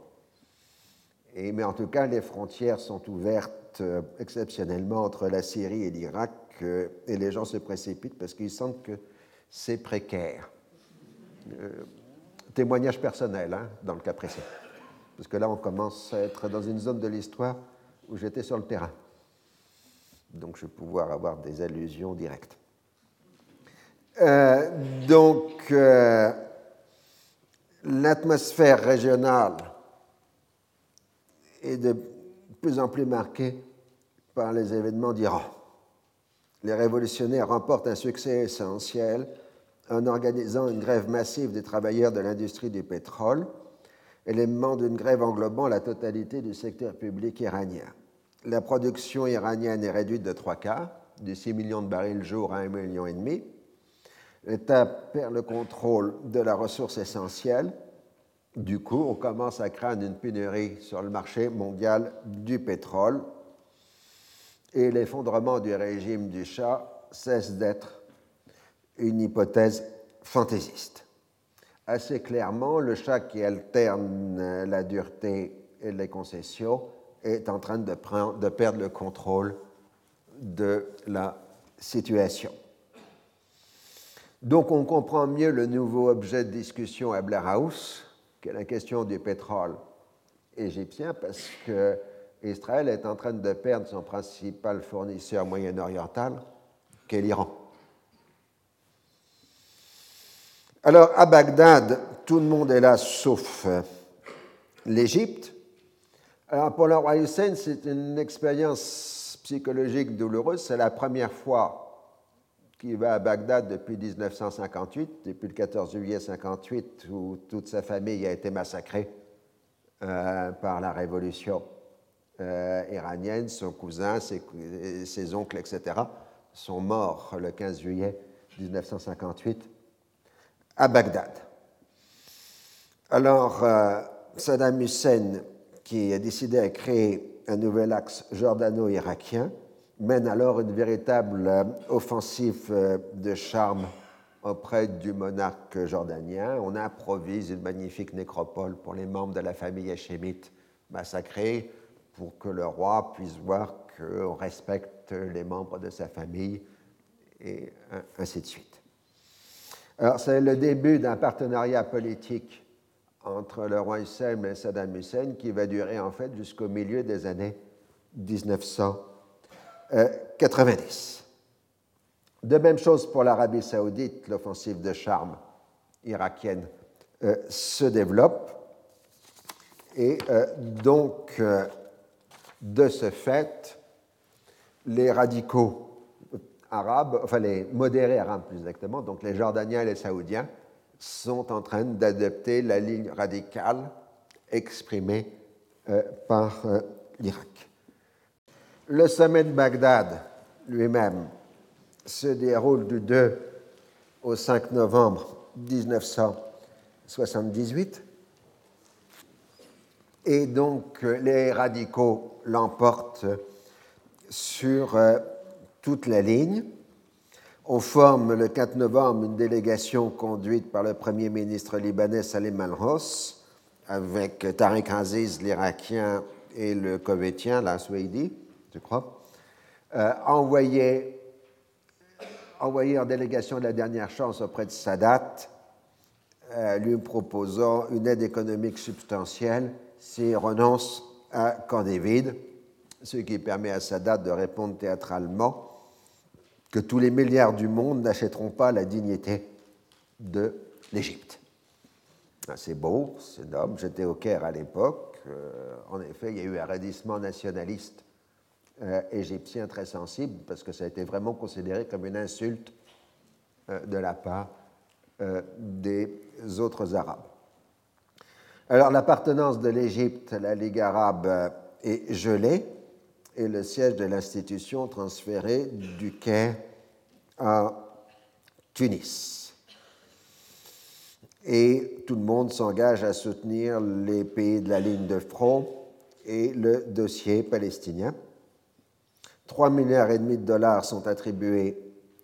Et, Mais en tout cas, les frontières sont ouvertes euh, exceptionnellement entre la Syrie et l'Irak, euh, et les gens se précipitent parce qu'ils sentent que c'est précaire. Témoignage personnel, hein, dans le cas précis. Parce que là, on commence à être dans une zone de l'histoire où j'étais sur le terrain. Donc, je vais pouvoir avoir des allusions directes. Euh, donc, euh, l'atmosphère régionale est de plus en plus marquée par les événements d'Iran. Les révolutionnaires remportent un succès essentiel en organisant une grève massive des travailleurs de l'industrie du pétrole, élément d'une grève englobant la totalité du secteur public iranien. La production iranienne est réduite de trois quarts, de 6 millions de barils jour à 1,5 million. l'État perd le contrôle de la ressource essentielle. Du coup, on commence à craindre une pénurie sur le marché mondial du pétrole et l'effondrement du régime du Shah cesse d'être une hypothèse fantaisiste. Assez clairement, le Shah qui alterne la dureté et les concessions est en train de, perdre le contrôle de la situation. Donc on comprend mieux le nouveau objet de discussion à Blair House, qui est la question du pétrole égyptien, parce que Israël est en train de perdre son principal fournisseur moyen-oriental, qui est l'Iran. Alors, à Bagdad, tout le monde est là sauf euh, l'Égypte. Alors, pour le roi Hussein, c'est une expérience psychologique douloureuse. C'est la première fois qu'il va à Bagdad depuis 1958, depuis le 14 juillet 58, où toute sa famille a été massacrée euh, par la révolution euh, iranienne. Son cousin, ses, ses, oncles, etc., sont morts le 15 juillet 1958 à Bagdad. Alors, euh, Saddam Hussein, qui a décidé de créer un nouvel axe jordano-irakien, mène alors une véritable euh, offensive euh, de charme auprès du monarque jordanien. On improvise une magnifique nécropole pour les membres de la famille hachémite massacrés pour que le roi puisse voir qu'on respecte les membres de sa famille et ainsi de suite. Alors, c'est le début d'un partenariat politique entre le roi Hussein et Saddam Hussein qui va durer en fait jusqu'au milieu des années 1990. De même chose pour l'Arabie saoudite, l'offensive de charme irakienne euh, se développe et euh, donc euh, de ce fait, les radicaux arabes, enfin les modérés arabes plus exactement, donc les Jordaniens et les Saoudiens, sont en train d'adopter la ligne radicale exprimée euh, par euh, l'Irak. Le sommet de Bagdad lui-même se déroule du 2 au 5 novembre 1978 et donc les radicaux l'emportent sur euh, toute la ligne. On forme le 4 novembre une délégation conduite par le Premier ministre libanais Salim al-Ross, avec Tariq Aziz, l'Irakien, et le Koweïtien, la Swedi, je crois, euh, envoyé, en délégation de la dernière chance auprès de Sadat, euh, lui proposant une aide économique substantielle s'il renonce à Camp David, ce qui permet à Sadat de répondre théâtralement que tous les milliards du monde n'achèteront pas la dignité de l'Égypte. Ah, c'est beau, c'est noble. J'étais au Caire à l'époque. Euh, en effet, il y a eu un raidissement nationaliste euh, égyptien très sensible parce que ça a été vraiment considéré comme une insulte euh, de la part des autres Arabes. Alors l'appartenance de l'Égypte à la Ligue arabe est gelée et le siège de l'institution transféré du Caire à Tunis. Et tout le monde s'engage à soutenir les pays de la ligne de front et le dossier palestinien. 3 milliards et demi de dollars sont attribués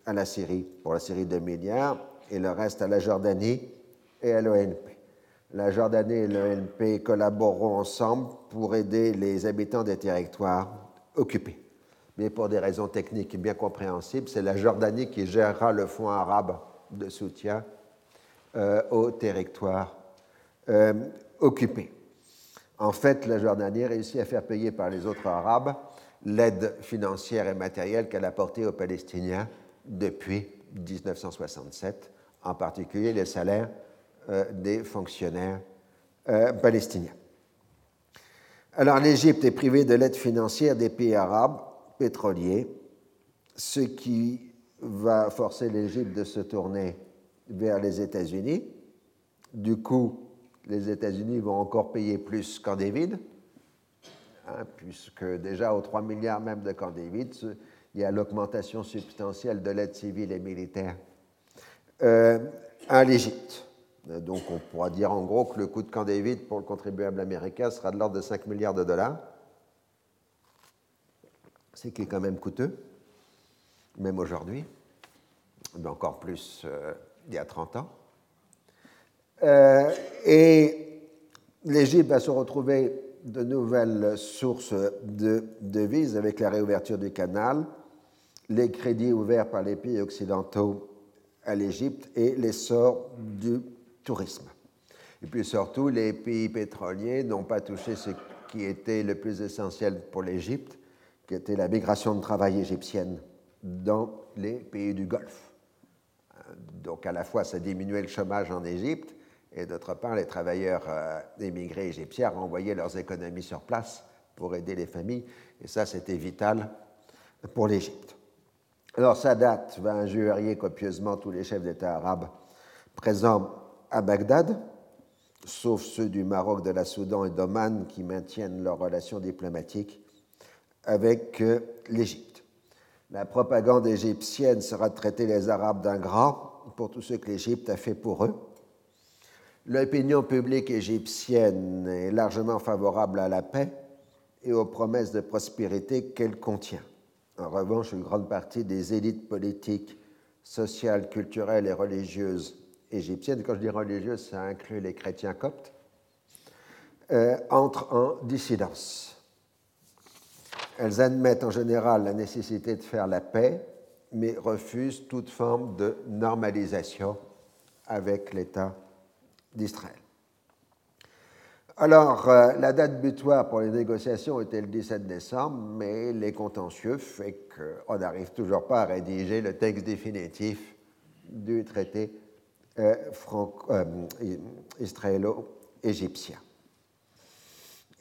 à la Syrie, pour la Syrie 2 milliards, et le reste à la Jordanie et à l'ONP. La Jordanie et l'ONP collaboreront ensemble pour aider les habitants des territoires Mais pour des raisons techniques bien compréhensibles, c'est la Jordanie qui gérera le fonds arabe de soutien euh, aux territoires euh, occupés. En fait, la Jordanie réussit à faire payer par les autres Arabes l'aide financière et matérielle qu'elle a apportée aux Palestiniens depuis 1967, en particulier les salaires euh, des fonctionnaires palestiniens. Alors l'Égypte est privée de l'aide financière des pays arabes pétroliers, ce qui va forcer l'Égypte de se tourner vers les États-Unis. Du coup, les États-Unis vont encore payer plus qu'en hein, puisque déjà aux 3 milliards même de Camp David, il y a l'augmentation substantielle de l'aide civile et militaire euh, à l'Égypte. Donc on pourra dire en gros que le coût de Camp David pour le contribuable américain sera de l'ordre de 5 milliards de dollars, ce qui est quand même coûteux, même aujourd'hui, mais encore plus euh, il y a 30 ans. Euh, et l'Égypte va se retrouver de nouvelles sources de devises avec la réouverture du canal, les crédits ouverts par les pays occidentaux à l'Égypte et l'essor du tourisme. Et puis surtout, les pays pétroliers n'ont pas touché ce qui était le plus essentiel pour l'Égypte, qui était la migration de travail égyptienne dans les pays du Golfe. Donc à la fois, ça diminuait le chômage en Égypte, et d'autre part, les travailleurs euh, émigrés égyptiens renvoyaient leurs économies sur place pour aider les familles, et ça, c'était vital pour l'Égypte. Alors Sadat va injurier copieusement tous les chefs d'État arabes présents à Bagdad, sauf ceux du Maroc, de la Soudan et d'Oman qui maintiennent leurs relations diplomatiques avec euh, l'Égypte. La propagande égyptienne sera de traiter les Arabes d'ingrats pour tout ce que l'Égypte a fait pour eux. L'opinion publique égyptienne est largement favorable à la paix et aux promesses de prospérité qu'elle contient. En revanche, une grande partie des élites politiques, sociales, culturelles et religieuses égyptiennes, quand je dis religieuses, ça inclut les chrétiens coptes, euh, entrent en dissidence. Elles admettent en général la nécessité de faire la paix, mais refusent toute forme de normalisation avec l'État d'Israël. Alors, euh, la date butoir pour les négociations était le 17 décembre, mais les contentieux fait qu'on n'arrive toujours pas à rédiger le texte définitif du traité israélo-égyptien.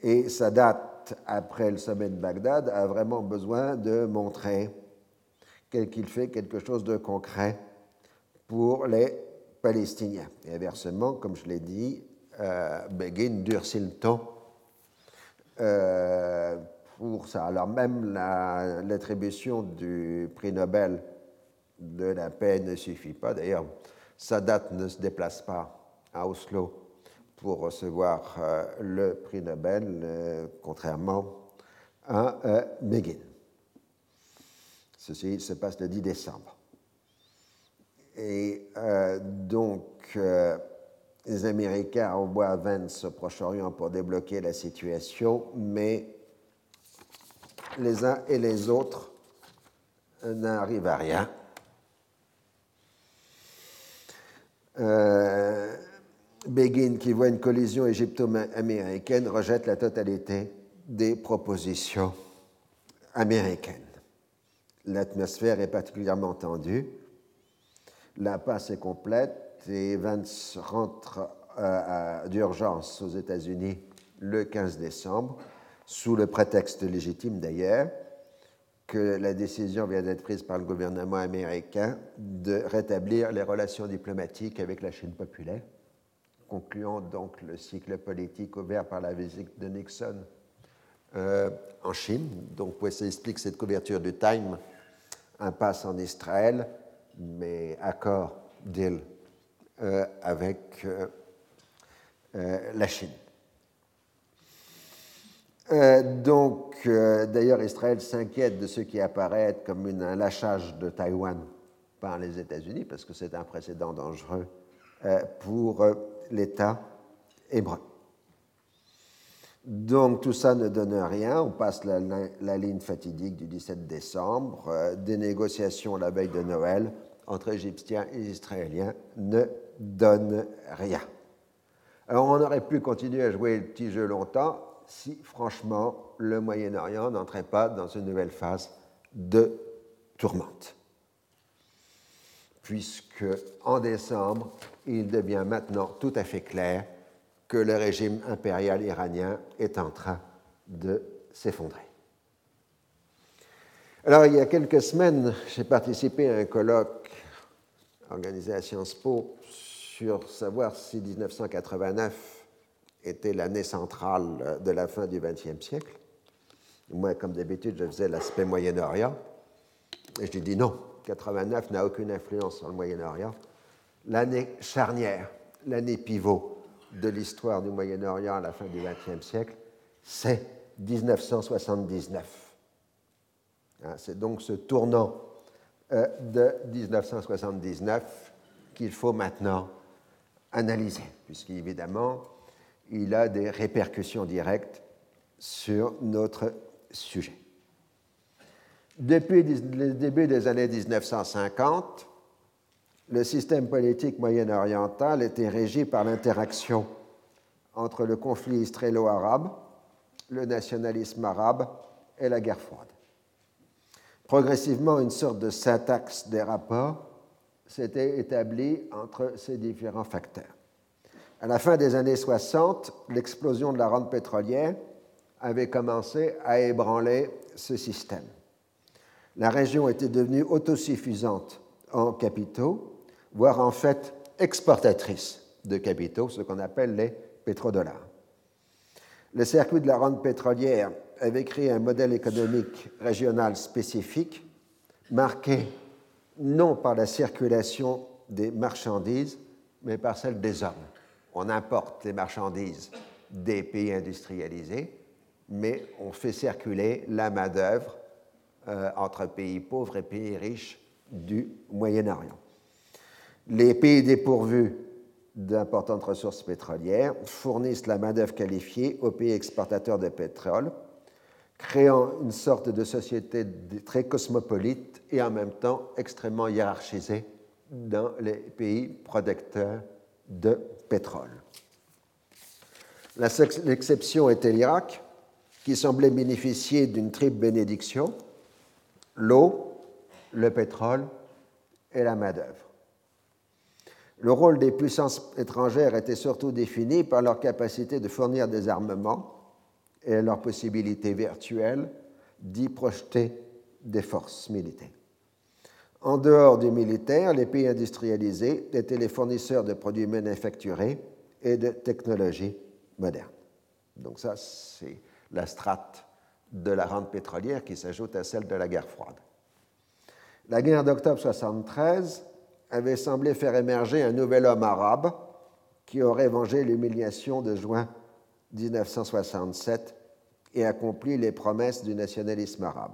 Et sa date après le sommet de Bagdad a vraiment besoin de montrer qu'il fait quelque chose de concret pour les Palestiniens. Et inversement, comme je l'ai dit, euh, Begin durcit le euh, pour ça. Alors même l'attribution du prix Nobel de la paix ne suffit pas. D'ailleurs, Sadat ne se déplace pas à Oslo pour recevoir euh, le prix Nobel, contrairement à Begin. Ceci se passe le 10 décembre. Et donc, les Américains envoient Vance au Proche-Orient pour débloquer la situation, mais les uns et les autres n'arrivent à rien. Euh, Begin, qui voit une collision égypto-américaine, rejette la totalité des propositions américaines. L'atmosphère est particulièrement tendue. La passe est complète et Vance rentre euh, d'urgence aux États-Unis le 15 décembre, sous le prétexte légitime d'ailleurs que la décision vient d'être prise par le gouvernement américain de rétablir les relations diplomatiques avec la Chine populaire, concluant donc le cycle politique ouvert par la visite de Nixon euh, en Chine. Donc, ça explique cette couverture du Time, impasse en Israël, mais accord, deal euh, avec euh, la Chine. Donc, d'ailleurs, Israël s'inquiète de ce qui apparaît comme un lâchage de Taïwan par les États-Unis, parce que c'est un précédent dangereux pour l'État hébreu. Donc tout ça ne donne rien, on passe la, la ligne fatidique du 17 décembre, des négociations la veille de Noël entre Égyptiens et Israéliens ne donne rien. Alors on aurait pu continuer à jouer le petit jeu longtemps si franchement le Moyen-Orient n'entrait pas dans une nouvelle phase de tourmente. Puisque en décembre, il devient maintenant tout à fait clair que le régime impérial iranien est en train de s'effondrer. Alors, il y a quelques semaines, j'ai participé à un colloque organisé à Sciences Po sur savoir si 1989 était l'année centrale de la fin du XXe siècle. Moi, comme d'habitude, je faisais l'aspect Moyen-Orient. Et je dis non, 89 n'a aucune influence sur le Moyen-Orient. L'année charnière, l'année pivot de l'histoire du Moyen-Orient à la fin du XXe siècle, c'est 1979. Hein, c'est donc ce tournant euh, de 1979 qu'il faut maintenant analysé, puisqu'évidemment, il a des répercussions directes sur notre sujet. Depuis le début des années 1950, le système politique moyen-oriental était régi par l'interaction entre le conflit israélo-arabe, le nationalisme arabe et la guerre froide. Progressivement, une sorte de syntaxe des rapports s'était établie entre ces différents facteurs. À la fin des années 60, l'explosion de la rente pétrolière avait commencé à ébranler ce système. La région était devenue autosuffisante en capitaux, voire en fait exportatrice de capitaux, ce qu'on appelle les pétrodollars. Le circuit de la rente pétrolière avait créé un modèle économique régional spécifique, marqué non par la circulation des marchandises, mais par celle des hommes. On importe les marchandises des pays industrialisés, mais on fait circuler la main-d'œuvre euh, entre pays pauvres et pays riches du Moyen-Orient. Les pays dépourvus d'importantes ressources pétrolières fournissent la main-d'œuvre qualifiée aux pays exportateurs de pétrole, créant une sorte de société très cosmopolite et en même temps extrêmement hiérarchisée dans les pays producteurs de pétrole. L'exception était l'Irak, qui semblait bénéficier d'une triple bénédiction l'eau, le pétrole et la main-d'œuvre. Le rôle des puissances étrangères était surtout défini par leur capacité de fournir des armements et leur possibilité virtuelle d'y projeter des forces militaires. En dehors du militaire, les pays industrialisés étaient les fournisseurs de produits manufacturés et de technologies modernes. Donc ça, c'est la strate de la rente pétrolière qui s'ajoute à celle de la guerre froide. La guerre d'octobre 73 avait semblé faire émerger un nouvel homme arabe qui aurait vengé l'humiliation de juin 1967 et accompli les promesses du nationalisme arabe.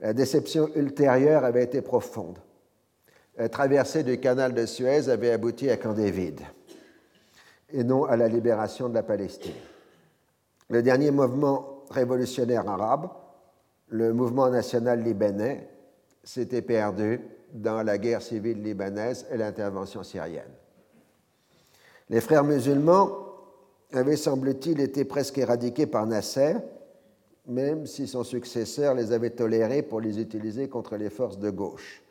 La déception ultérieure avait été profonde. La traversée du canal de Suez avait abouti à Camp David et non à la libération de la Palestine. Le dernier mouvement révolutionnaire arabe, le mouvement national libanais, s'était perdu dans la guerre civile libanaise et l'intervention syrienne. Les frères musulmans avaient, semble-t-il, été presque éradiqués par Nasser, même si son successeur les avait tolérés pour les utiliser contre les forces de gauche.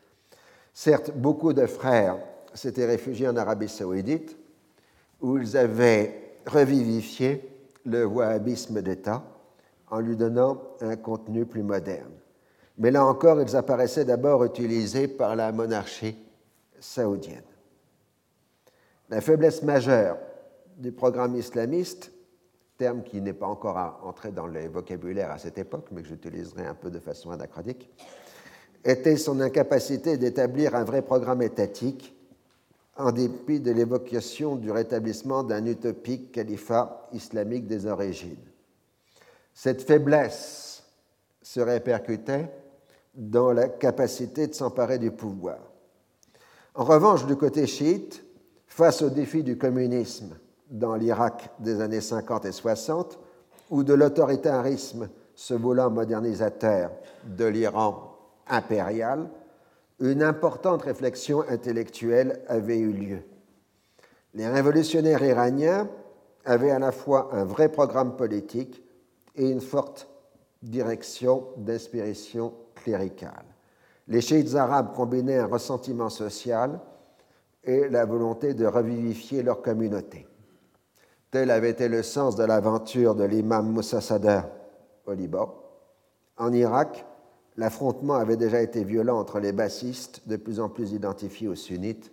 Certes, beaucoup de frères s'étaient réfugiés en Arabie saoudite, où ils avaient revivifié le wahhabisme d'État en lui donnant un contenu plus moderne mais là encore, ils apparaissaient d'abord utilisés par la monarchie saoudienne. La faiblesse majeure du programme islamiste, terme qui n'est pas encore entré dans le vocabulaire à cette époque, mais que j'utiliserai un peu de façon anachronique, était son incapacité d'établir un vrai programme étatique en dépit de l'évocation du rétablissement d'un utopique califat islamique des origines. Cette faiblesse se répercutait dans la capacité de s'emparer du pouvoir. En revanche, du côté chiite, face au défi du communisme dans l'Irak des années 50 et 60, ou de l'autoritarisme se voulant modernisateur de l'Iran impérial, une importante réflexion intellectuelle avait eu lieu. Les révolutionnaires iraniens avaient à la fois un vrai programme politique et une forte direction d'inspiration cléricale. Les chiites arabes combinaient un ressentiment social et la volonté de revivifier leur communauté. Tel avait été le sens de l'aventure de l'imam Moussa Sadr au Liban. En Irak, l'affrontement avait déjà été violent entre les bassistes, de plus en plus identifiés aux sunnites,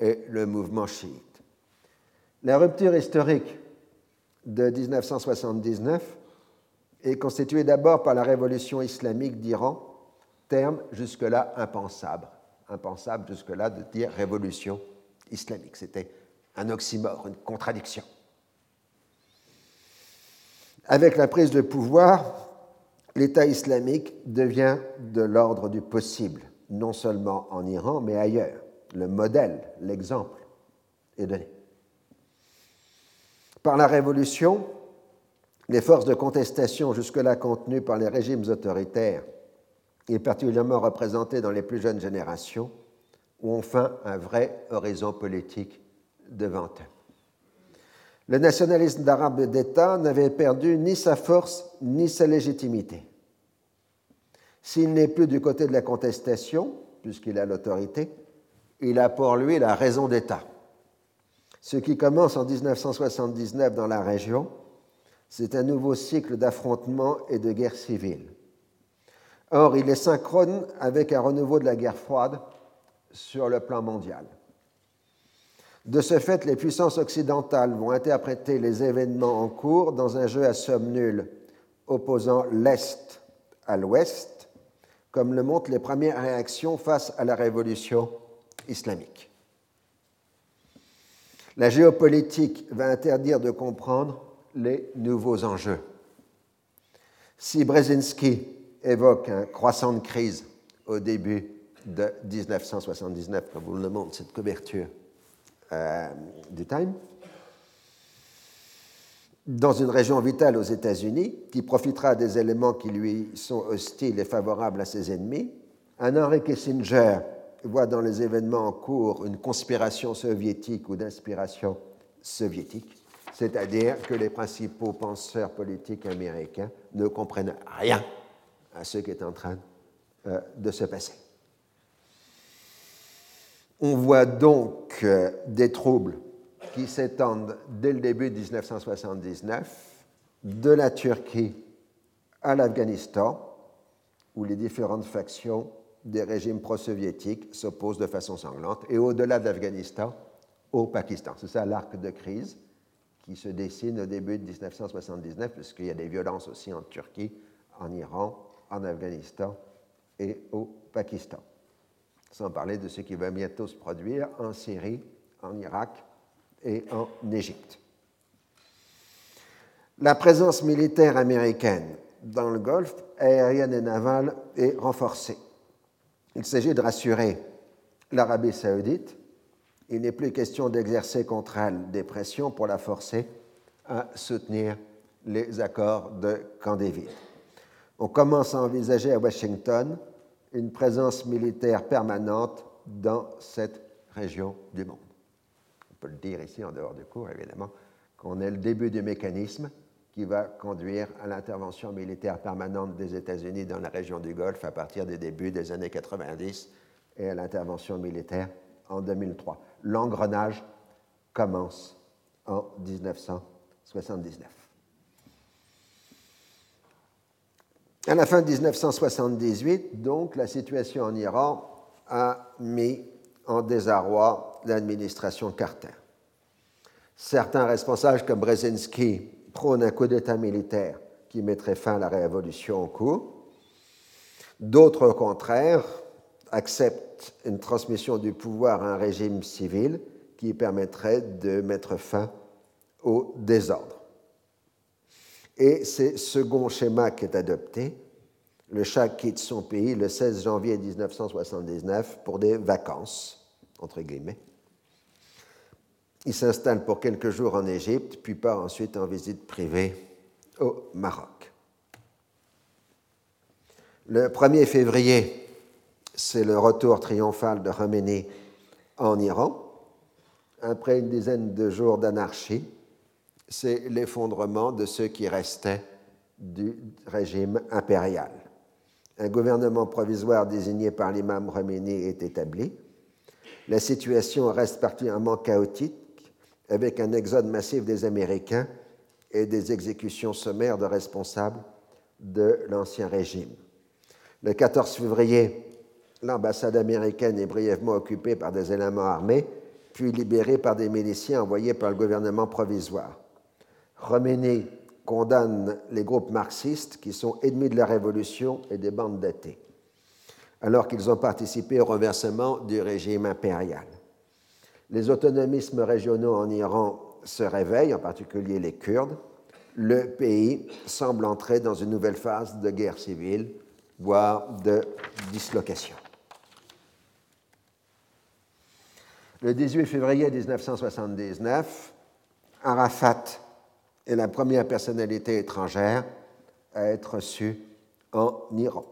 et le mouvement chiite. La rupture historique de 1979 est constituée d'abord par la révolution islamique d'Iran terme jusque-là impensable. Impensable jusque-là de dire révolution islamique. C'était un oxymore, une contradiction. Avec la prise de pouvoir, l'État islamique devient de l'ordre du possible, non seulement en Iran, mais ailleurs. Le modèle, l'exemple est donné. Par la révolution, les forces de contestation jusque-là contenues par les régimes autoritaires et particulièrement représentées dans les plus jeunes générations, ont enfin un vrai horizon politique devant eux. Le nationalisme d'arabe d'État n'avait perdu ni sa force ni sa légitimité. S'il n'est plus du côté de la contestation, puisqu'il a l'autorité, il a pour lui la raison d'État. Ce qui commence en 1979 dans la région, c'est un nouveau cycle d'affrontements et de guerre civile. Or, il est synchrone avec un renouveau de la guerre froide sur le plan mondial. De ce fait, les puissances occidentales vont interpréter les événements en cours dans un jeu à somme nulle opposant l'Est à l'Ouest, comme le montrent les premières réactions face à la révolution islamique. La géopolitique va interdire de comprendre les nouveaux enjeux. Si Brzezinski évoque un croissant de crise au début de 1979, comme vous le montre cette couverture du Time, dans une région vitale aux États-Unis, qui profitera des éléments qui lui sont hostiles et favorables à ses ennemis, un Henry Kissinger voit dans les événements en cours une conspiration soviétique ou d'inspiration soviétique, c'est-à-dire que les principaux penseurs politiques américains ne comprennent rien à ce qui est en train euh, de se passer. On voit donc euh, des troubles qui s'étendent dès le début de 1979 de la Turquie à l'Afghanistan, où les différentes factions des régimes pro-soviétiques s'opposent de façon sanglante, et au-delà de l'Afghanistan, au Pakistan. C'est ça l'arc de crise qui se dessine au début de 1979, puisqu'il y a des violences aussi en Turquie, en Iran, en Afghanistan et au Pakistan. Sans parler de ce qui va bientôt se produire en Syrie, en Irak et en Égypte. La présence militaire américaine dans le Golfe, aérienne et navale, est renforcée. Il s'agit de rassurer l'Arabie saoudite. Il n'est plus question d'exercer contre elle des pressions pour la forcer à soutenir les accords de David. On commence à envisager à Washington une présence militaire permanente dans cette région du monde. On peut le dire ici en dehors du cours, évidemment, qu'on est le début du mécanisme qui va conduire à l'intervention militaire permanente des États-Unis dans la région du Golfe à partir des débuts des années 90 et à l'intervention militaire en 2003. L'engrenage commence en 1979. À la fin de 1978, donc, la situation en Iran a mis en désarroi l'administration Carter. Certains responsables comme Brzezinski prône un coup d'État militaire qui mettrait fin à la révolution en cours. D'autres, au contraire, acceptent une transmission du pouvoir à un régime civil qui permettrait de mettre fin au désordre. Et c'est second schéma qui est adopté. Le Shah quitte son pays le 16 janvier 1979 pour des vacances, entre guillemets. Il s'installe pour quelques jours en Égypte, puis part ensuite en visite privée au Maroc. Le 1er février, c'est le retour triomphal de Khomeini en Iran. Après une dizaine de jours d'anarchie, c'est l'effondrement de ceux qui restaient du régime impérial. Un gouvernement provisoire désigné par l'imam Khomeini est établi. La situation reste particulièrement chaotique avec un exode massif des Américains et des exécutions sommaires de responsables de l'Ancien Régime. Le 14 février, l'ambassade américaine est brièvement occupée par des éléments armés, puis libérée par des miliciens envoyés par le gouvernement provisoire. Khomeini condamne les groupes marxistes qui sont ennemis de la révolution et des bandes datées, alors qu'ils ont participé au renversement du régime impérial. Les autonomismes régionaux en Iran se réveillent, en particulier les Kurdes. Le pays semble entrer dans une nouvelle phase de guerre civile, voire de dislocation. Le 18 février 1979, Arafat est la première personnalité étrangère à être reçue en Iran.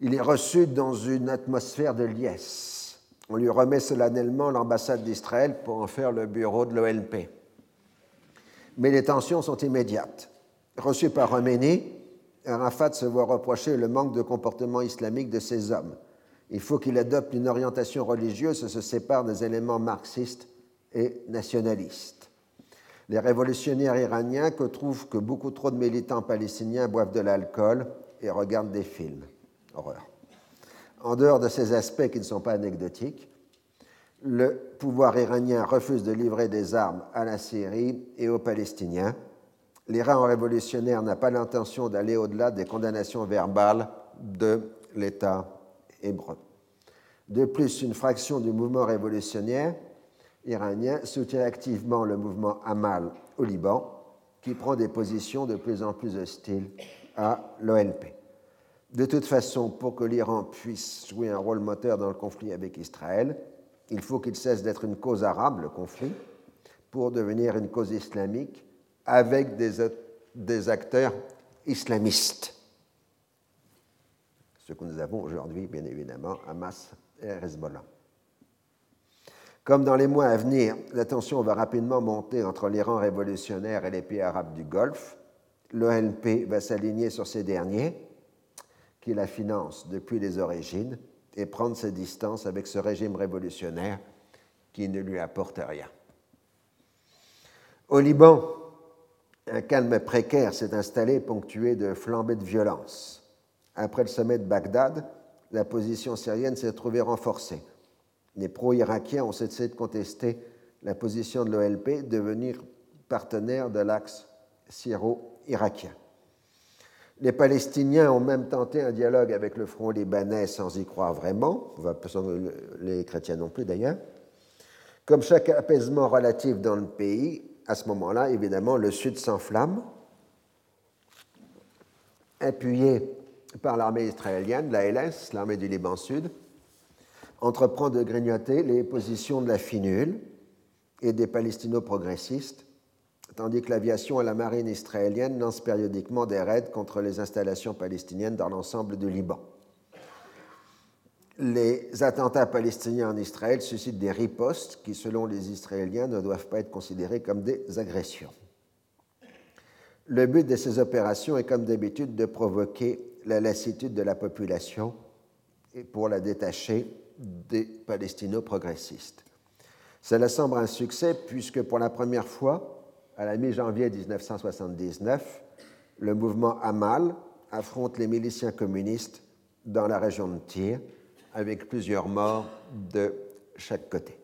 Il est reçu dans une atmosphère de liesse. On lui remet solennellement l'ambassade d'Israël pour en faire le bureau de l'OLP. Mais les tensions sont immédiates. Reçu par Roménie, Arafat se voit reprocher le manque de comportement islamique de ses hommes. Il faut qu'il adopte une orientation religieuse et se sépare des éléments marxistes et nationalistes. Les révolutionnaires iraniens que trouvent que beaucoup trop de militants palestiniens boivent de l'alcool et regardent des films. Horreur. En dehors de ces aspects qui ne sont pas anecdotiques, le pouvoir iranien refuse de livrer des armes à la Syrie et aux Palestiniens. L'Iran révolutionnaire n'a pas l'intention d'aller au-delà des condamnations verbales de l'État hébreu. De plus, une fraction du mouvement révolutionnaire iranien soutient activement le mouvement Amal au Liban, qui prend des positions de plus en plus hostiles à l'OLP. De toute façon, pour que l'Iran puisse jouer un rôle moteur dans le conflit avec Israël, il faut qu'il cesse d'être une cause arabe, le conflit, pour devenir une cause islamique avec des, des acteurs islamistes. Ce que nous avons aujourd'hui, bien évidemment, Hamas et Hezbollah. Comme dans les mois à venir, la tension va rapidement monter entre l'Iran révolutionnaire et les pays arabes du Golfe, l'OLP va s'aligner sur ces derniers, qui la financent depuis les origines, et prendre ses distances avec ce régime révolutionnaire qui ne lui apporte rien. Au Liban, un calme précaire s'est installé, ponctué de flambées de violence. Après le sommet de Bagdad, la position syrienne s'est trouvée renforcée. Les pro-irakiens ont cessé de contester la position de l'OLP, devenir partenaire de l'axe syro-irakien. Les Palestiniens ont même tenté un dialogue avec le front libanais sans y croire vraiment, les chrétiens non plus d'ailleurs. Comme chaque apaisement relatif dans le pays, à ce moment-là, évidemment, le Sud s'enflamme, appuyé par l'armée israélienne, la LS, l'armée du Liban Sud, entreprend de grignoter les positions de la finule et des palestino-progressistes tandis que l'aviation et la marine israélienne lancent périodiquement des raids contre les installations palestiniennes dans l'ensemble du Liban. Les attentats palestiniens en Israël suscitent des ripostes qui, selon les Israéliens, ne doivent pas être considérés comme des agressions. Le but de ces opérations est, comme d'habitude, de provoquer la lassitude de la population et pour la détacher des palestino-progressistes. Cela semble un succès puisque pour la première fois, à la mi-janvier 1979, le mouvement Amal affronte les miliciens communistes dans la région de Tyr, avec plusieurs morts de chaque côté.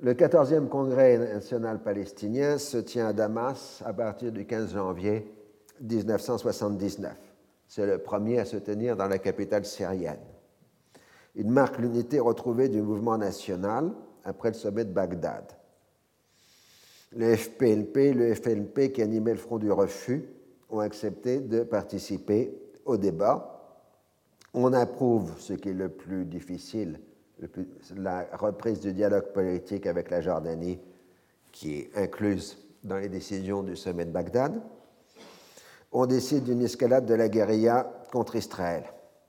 Le 14e congrès national palestinien se tient à Damas à partir du 15 janvier 1979. C'est le premier à se tenir dans la capitale syrienne. Il marque l'unité retrouvée du mouvement national après le sommet de Bagdad le FPLP, le FLP qui animait le Front du Refus ont accepté de participer au débat. On approuve ce qui est le plus difficile, la reprise du dialogue politique avec la Jordanie, qui est incluse dans les décisions du sommet de Bagdad. On décide d'une escalade de la guérilla contre Israël.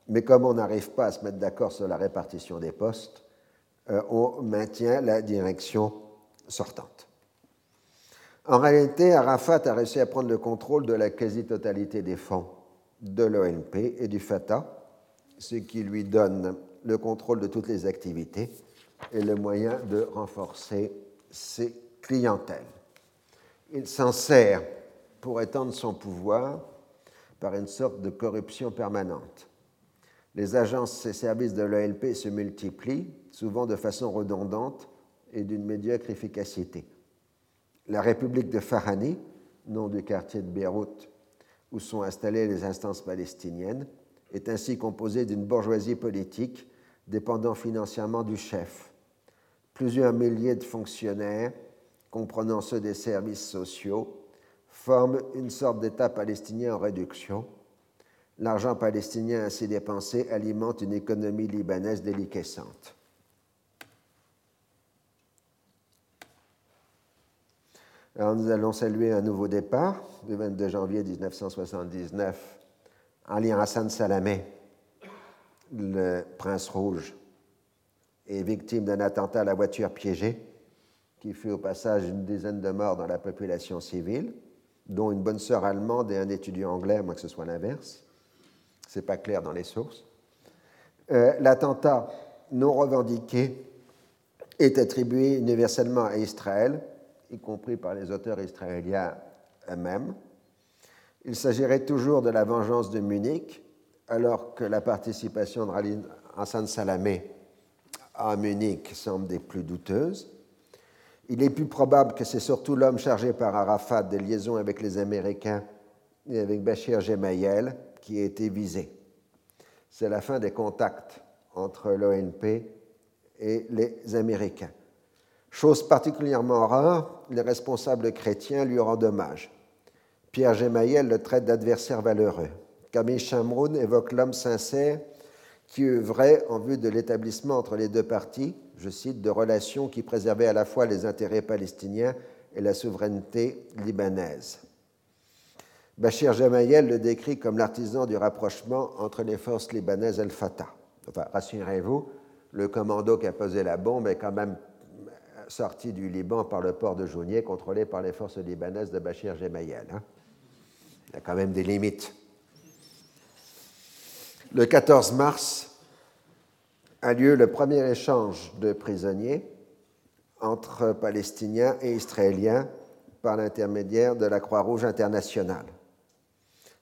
Mais comme on n'arrive pas à se mettre d'accord sur la répartition des postes, euh, on maintient la direction sortante. En réalité, Arafat a réussi à prendre le contrôle de la quasi-totalité des fonds de l'ONP et du Fatah, ce qui lui donne le contrôle de toutes les activités et le moyen de renforcer ses clientèles. Il s'en sert pour étendre son pouvoir par une sorte de corruption permanente. Les agences et services de l'OLP se multiplient, souvent de façon redondante et d'une médiocre efficacité. La République de Farani, nom du quartier de Beyrouth où sont installées les instances palestiniennes, est ainsi composée d'une bourgeoisie politique dépendant financièrement du chef. Plusieurs milliers de fonctionnaires, comprenant ceux des services sociaux, forment une sorte d'État palestinien en réduction. L'argent palestinien ainsi dépensé alimente une économie libanaise déliquescente. Alors nous allons saluer un nouveau départ, le 22 janvier 1979. Ali Hassan Salamé, le prince rouge, est victime d'un attentat à la voiture piégée qui fut au passage une dizaine de morts dans la population civile, dont une bonne sœur allemande et un étudiant anglais, à moins que ce soit l'inverse. Ce n'est pas clair dans les sources. Euh, l'attentat non revendiqué est attribué universellement à Israël, y compris par les auteurs israéliens eux-mêmes. Il s'agirait toujours de la vengeance de Munich, alors que la participation de Ralin Hassan Salamé à Munich semble des plus douteuses. Il est plus probable que c'est surtout l'homme chargé par Arafat des liaisons avec les Américains et avec Bachir Gemayel qui a été visé. C'est la fin des contacts entre l'ONP et les Américains. Chose particulièrement rare, les responsables chrétiens lui rendent hommage. Pierre Gemayel le traite d'adversaire valeureux. Camille Chamroun évoque l'homme sincère qui œuvrait en vue de l'établissement entre les deux parties, je cite, de relations qui préservaient à la fois les intérêts palestiniens et la souveraineté libanaise. Bachir Jamayel le décrit comme l'artisan du rapprochement entre les forces libanaises et le Fatah. Enfin, rassurez-vous, le commando qui a posé la bombe est quand même sorti du Liban par le port de Jounier, contrôlé par les forces libanaises de Bachir Gemayel. Hein. Il y a quand même des limites. Le 14 mars a lieu le premier échange de prisonniers entre Palestiniens et Israéliens par l'intermédiaire de la Croix-Rouge internationale.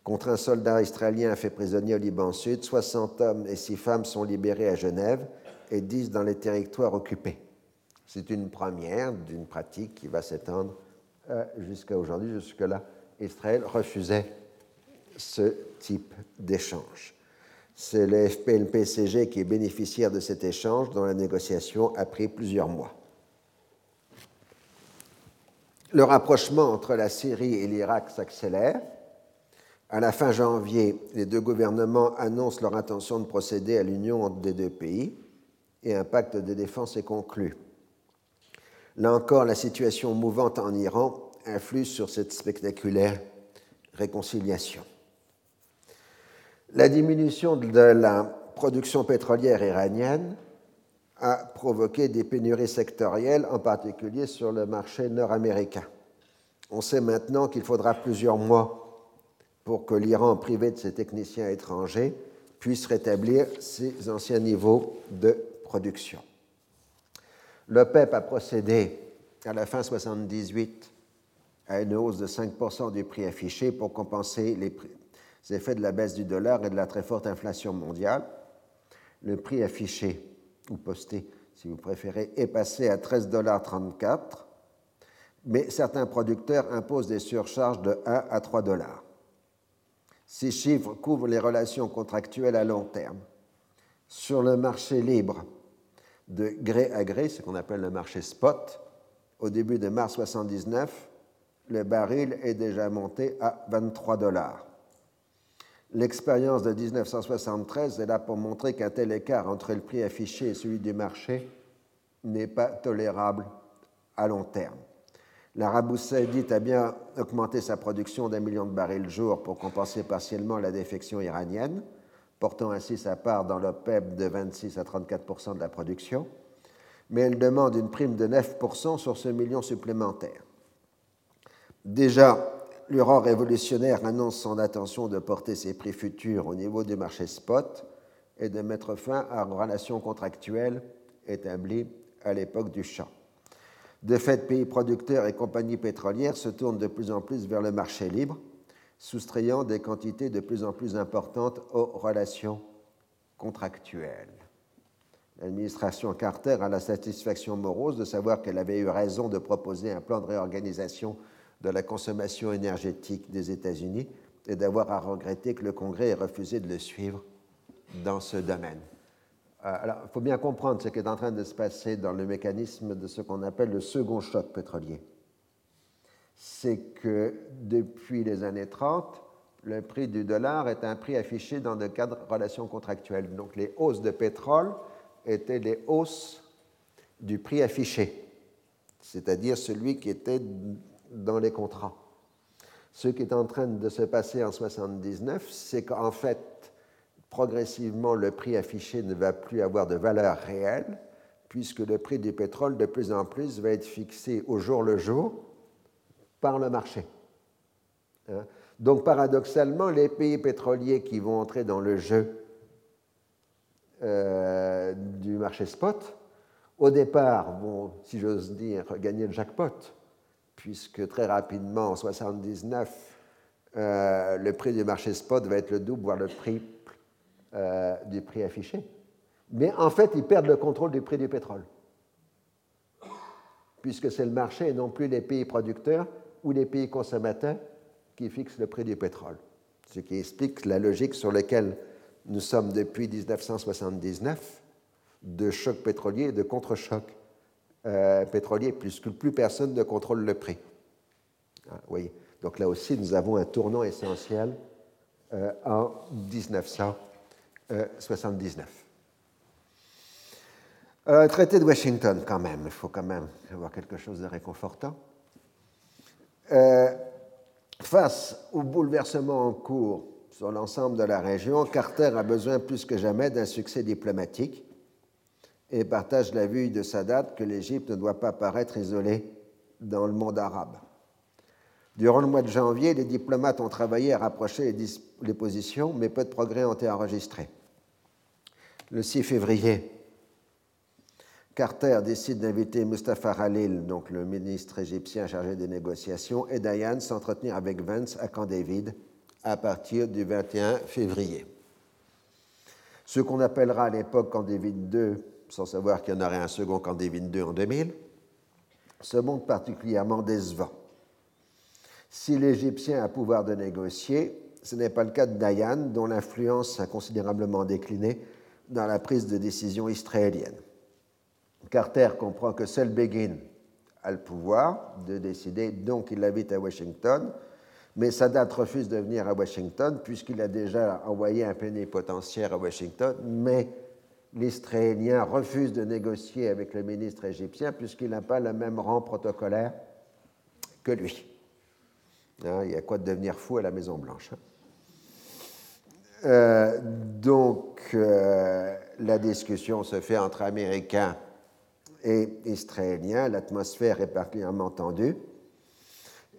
Contre un soldat israélien fait prisonnier au Liban Sud, 60 hommes et 6 femmes sont libérés à Genève et 10 dans les territoires occupés. C'est une première d'une pratique qui va s'étendre euh, jusqu'à aujourd'hui. Jusque-là, Israël refusait ce type d'échange. C'est le qui est bénéficiaire de cet échange dont la négociation a pris plusieurs mois. Le rapprochement entre la Syrie et l'Irak s'accélère. À la fin janvier, les deux gouvernements annoncent leur intention de procéder à l'union entre les deux pays et un pacte de défense est conclu. Là encore, la situation mouvante en Iran influe sur cette spectaculaire réconciliation. La diminution de la production pétrolière iranienne a provoqué des pénuries sectorielles, en particulier sur le marché nord-américain. On sait maintenant qu'il faudra plusieurs mois pour que l'Iran, privé de ses techniciens étrangers, puisse rétablir ses anciens niveaux de production. L'OPEP a procédé à la fin 1978 à une hausse de 5% du prix affiché pour compenser les effets de la baisse du dollar et de la très forte inflation mondiale. Le prix affiché, ou posté si vous préférez, est passé à 13,34 mais certains producteurs imposent des surcharges de 1 à 3 dollars. Ces chiffres couvrent les relations contractuelles à long terme. Sur le marché libre de gré à gré, ce qu'on appelle le marché spot, au début de mars 1979, le baril est déjà monté à 23 dollars. L'expérience de 1973 est là pour montrer qu'un tel écart entre le prix affiché et celui du marché n'est pas tolérable à long terme. L'Arabie saoudite a bien augmenté sa production d'un million de barils jour pour compenser partiellement la défection iranienne, portant ainsi sa part dans l'OPEP de 26 à 34% de la production, mais elle demande une prime de 9 sur ce million supplémentaire. Déjà, l'Uran révolutionnaire annonce son intention de porter ses prix futurs au niveau du marché spot et de mettre fin à une relation contractuelle établie à l'époque du champ. De fait, pays producteurs et compagnies pétrolières se tournent de plus en plus vers le marché libre, soustrayant des quantités de plus en plus importantes aux relations contractuelles. L'administration Carter a la satisfaction morose de savoir qu'elle avait eu raison de proposer un plan de réorganisation de la consommation énergétique des États-Unis et d'avoir à regretter que le Congrès ait refusé de le suivre dans ce domaine. Euh, alors, il faut bien comprendre ce qui est en train de se passer dans le mécanisme de ce qu'on appelle le second choc pétrolier. C'est que depuis les années 30, le prix du dollar est un prix affiché dans le cadre de relations contractuelles. Donc les hausses de pétrole étaient les hausses du prix affiché, c'est-à-dire celui qui était dans les contrats. Ce qui est en train de se passer en 79, c'est qu'en fait, progressivement, le prix affiché ne va plus avoir de valeur réelle, puisque le prix du pétrole de plus en plus va être fixé au jour le jour par le marché. Hein. Donc paradoxalement, les pays pétroliers qui vont entrer dans le jeu euh, du marché spot, au départ vont, si j'ose dire, gagner le jackpot, puisque très rapidement, en 1979, euh, le prix du marché spot va être le double, voire le prix euh, du prix affiché. Mais en fait, ils perdent le contrôle du prix du pétrole, puisque c'est le marché et non plus les pays producteurs ou les pays consommateurs qui fixent le prix du pétrole. Ce qui explique la logique sur laquelle nous sommes depuis 1979 de choc pétrolier et de contre-choc euh, pétrolier, puisque plus personne ne contrôle le prix. Ah, oui. Donc là aussi, nous avons un tournant essentiel euh, en 1979. Euh, traité de Washington, quand même, il faut quand même avoir quelque chose de réconfortant. face au bouleversement en cours sur l'ensemble de la région, Carter a besoin plus que jamais d'un succès diplomatique et partage la vue de Sadat que l'Égypte ne doit pas paraître isolée dans le monde arabe. Durant le mois de janvier, les diplomates ont travaillé à rapprocher les, positions, mais peu de progrès ont été enregistrés. Le 6 février, Carter décide d'inviter Mustafa Khalil, donc le ministre égyptien chargé des négociations, et Dayan s'entretenir avec Vance à Camp David à partir du 21 février. Ce qu'on appellera à l'époque Camp David II, sans savoir qu'il y en aurait un second Camp David II en 2000, se montre particulièrement décevant. Si l'Égyptien a pouvoir de négocier, ce n'est pas le cas de Dayan, dont l'influence a considérablement décliné dans la prise de décision israélienne. Carter comprend que seul Begin a le pouvoir de décider, donc il l'invite à Washington, mais Sadat refuse de venir à Washington puisqu'il a déjà envoyé un plénipotentiaire à Washington, mais l'Israélien refuse de négocier avec le ministre égyptien puisqu'il n'a pas le même rang protocolaire que lui. Hein, il y a quoi de devenir fou à la Maison-Blanche. Hein? Euh, donc, euh, la discussion se fait entre Américains et Israéliens. L'atmosphère est particulièrement tendue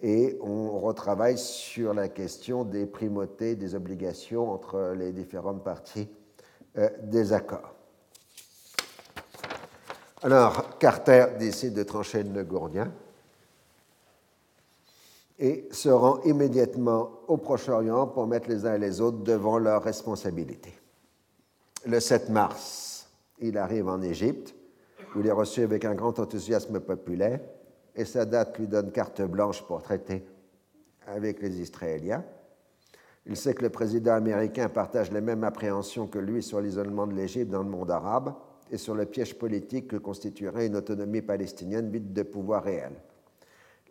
et on retravaille sur la question des primautés, des obligations entre les différentes parties euh, des accords. Alors, Carter décide de trancher le gourdien et se rend immédiatement au Proche-Orient pour mettre les uns et les autres devant leurs responsabilités. Le 7 mars, il arrive en Égypte, où il est reçu avec un grand enthousiasme populaire et Sadat lui donne carte blanche pour traiter avec les Israéliens. Il sait que le président américain partage les mêmes appréhensions que lui sur l'isolement de l'Égypte dans le monde arabe et sur le piège politique que constituerait une autonomie palestinienne vide de pouvoir réel.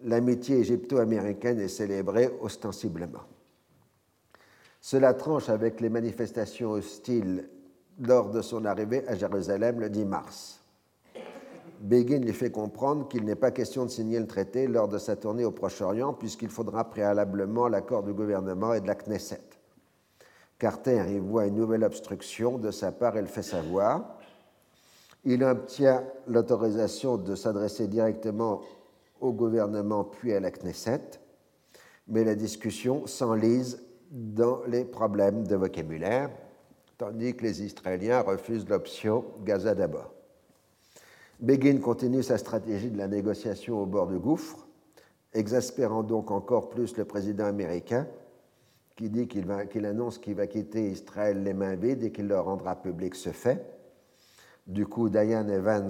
L'amitié égypto-américaine est célébrée ostensiblement. Cela tranche avec les manifestations hostiles lors de son arrivée à Jérusalem le 10 mars. Begin lui fait comprendre qu'il n'est pas question de signer le traité lors de sa tournée au Proche-Orient, puisqu'il faudra préalablement l'accord du gouvernement et de la Knesset. Carter y voit une nouvelle obstruction de sa part et le fait savoir. Il obtient l'autorisation de s'adresser directement au gouvernement puis à la Knesset, mais la discussion s'enlise dans les problèmes de vocabulaire, tandis que les Israéliens refusent l'option Gaza d'abord. Begin continue sa stratégie de la négociation au bord du gouffre, exaspérant donc encore plus le président américain, qui dit qu'il annonce qu'il va quitter Israël les mains vides et qu'il leur rendra public ce fait. Du coup, Diane Evans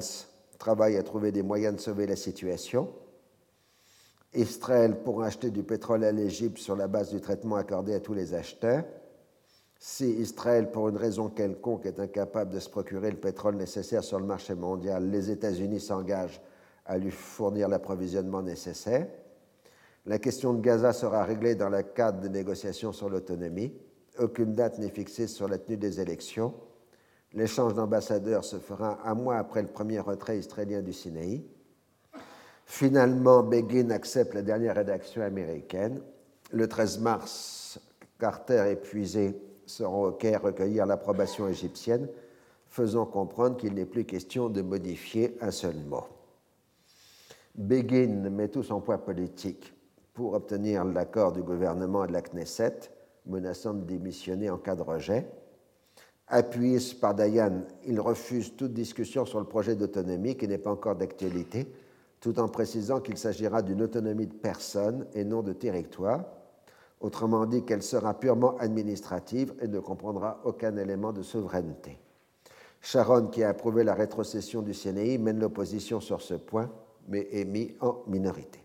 travaille à trouver des moyens de sauver la situation. Israël pourra acheter du pétrole à l'Égypte sur la base du traitement accordé à tous les acheteurs. Si Israël, pour une raison quelconque, est incapable de se procurer le pétrole nécessaire sur le marché mondial, les États-Unis s'engagent à lui fournir l'approvisionnement nécessaire. La question de Gaza sera réglée dans le cadre des négociations sur l'autonomie. Aucune date n'est fixée sur la tenue des élections. L'échange d'ambassadeurs se fera un mois après le premier retrait israélien du Sinaï. Finalement, Begin accepte la dernière rédaction américaine. Le 13 mars, Carter, épuisé, seront au Caire recueillir l'approbation égyptienne faisant comprendre qu'il n'est plus question de modifier un seul mot. Begin met tout son poids politique pour obtenir l'accord du gouvernement et de la Knesset, menaçant de démissionner en cas de rejet. Appuyé par Dayan, il refuse toute discussion sur le projet d'autonomie qui n'est pas encore d'actualité, tout en précisant qu'il s'agira d'une autonomie de personne et non de territoire, autrement dit qu'elle sera purement administrative et ne comprendra aucun élément de souveraineté. Sharon, qui a approuvé la rétrocession du CNI, mène l'opposition sur ce point, mais est mis en minorité.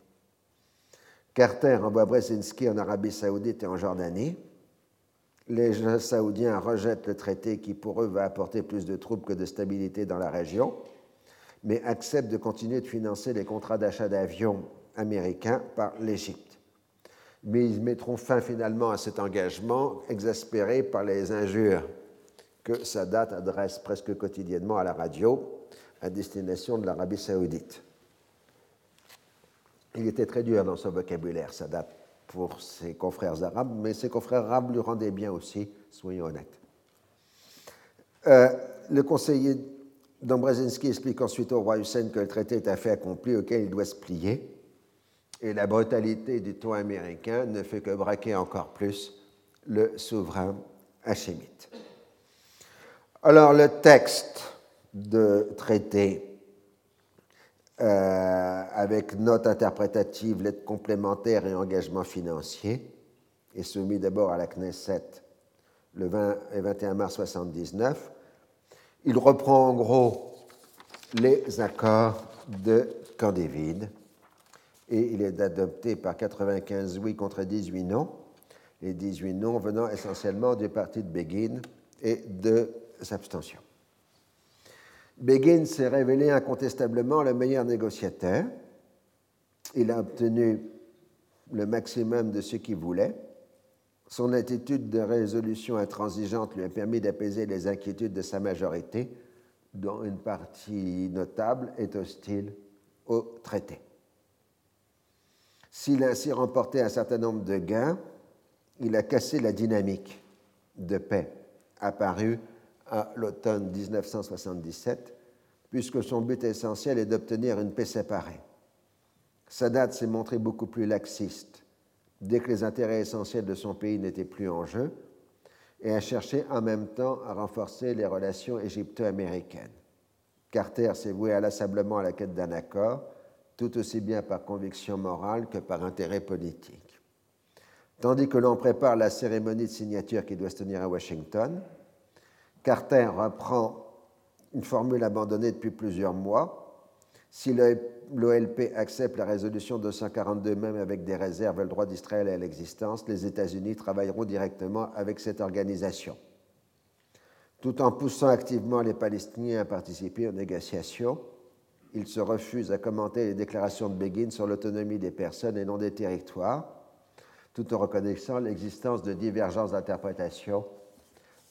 Carter envoie Brzezinski en Arabie saoudite et en Jordanie. Les Saoudiens rejettent le traité qui, pour eux, va apporter plus de troupes que de stabilité dans la région, mais acceptent de continuer de financer les contrats d'achat d'avions américains par l'Égypte. Mais ils mettront fin finalement à cet engagement, exaspérés par les injures que Sadat adresse presque quotidiennement à la radio à destination de l'Arabie saoudite. Il était très dur dans son vocabulaire, Sadat, pour ses confrères arabes, mais ses confrères arabes lui rendaient bien aussi, soyons honnêtes. Euh, le conseiller Dombrezinski explique ensuite au roi Hussein que le traité est un fait accompli auquel il doit se plier, et la brutalité du ton américain ne fait que braquer encore plus le souverain hachémite. Alors le texte de traité euh, avec notes interprétatives, lettres complémentaires et engagements financiers est soumis d'abord à la Knesset le 20 et 21 mars 1979. Il reprend en gros les accords de Camp David et il est adopté par 95 oui contre 18 non, les 18 non venant essentiellement du parti de Begin et de abstentions. Begin s'est révélé incontestablement le meilleur négociateur. Il a obtenu le maximum de ce qu'il voulait. Son attitude de résolution intransigeante lui a permis d'apaiser les inquiétudes de sa majorité, dont une partie notable est hostile au traité. S'il a ainsi remporté un certain nombre de gains, il a cassé la dynamique de paix apparue à l'automne 1977, puisque son but essentiel est d'obtenir une paix séparée. Sadat s'est montré beaucoup plus laxiste dès que les intérêts essentiels de son pays n'étaient plus en jeu et a cherché en même temps à renforcer les relations égypto-américaines. Carter s'est voué inlassablement à la quête d'un accord, tout aussi bien par conviction morale que par intérêt politique. Tandis que l'on prépare la cérémonie de signature qui doit se tenir à Washington, Carter reprend une formule abandonnée depuis plusieurs mois. Si l'OLP accepte la résolution 242 même avec des réserves le droit d'Israël à l'existence, les États-Unis travailleront directement avec cette organisation. Tout en poussant activement les Palestiniens à participer aux négociations, il se refuse à commenter les déclarations de Begin sur l'autonomie des personnes et non des territoires, tout en reconnaissant l'existence de divergences d'interprétation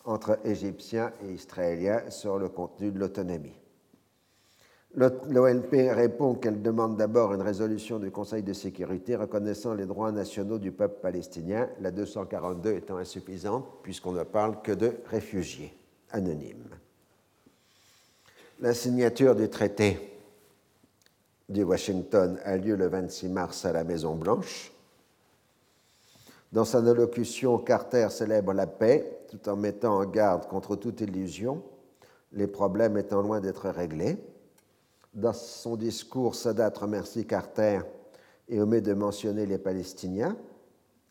entre Égyptiens et Israéliens sur le contenu de l'autonomie. L'OLP répond qu'elle demande d'abord une résolution du Conseil de sécurité reconnaissant les droits nationaux du peuple palestinien, la 242 étant insuffisante puisqu'on ne parle que de réfugiés anonymes. La signature du traité de Washington a lieu le 26 mars à la Maison-Blanche. Dans sa allocution, Carter célèbre la paix tout en mettant en garde contre toute illusion, les problèmes étant loin d'être réglés. Dans son discours, Sadat remercie Carter et omet de mentionner les Palestiniens,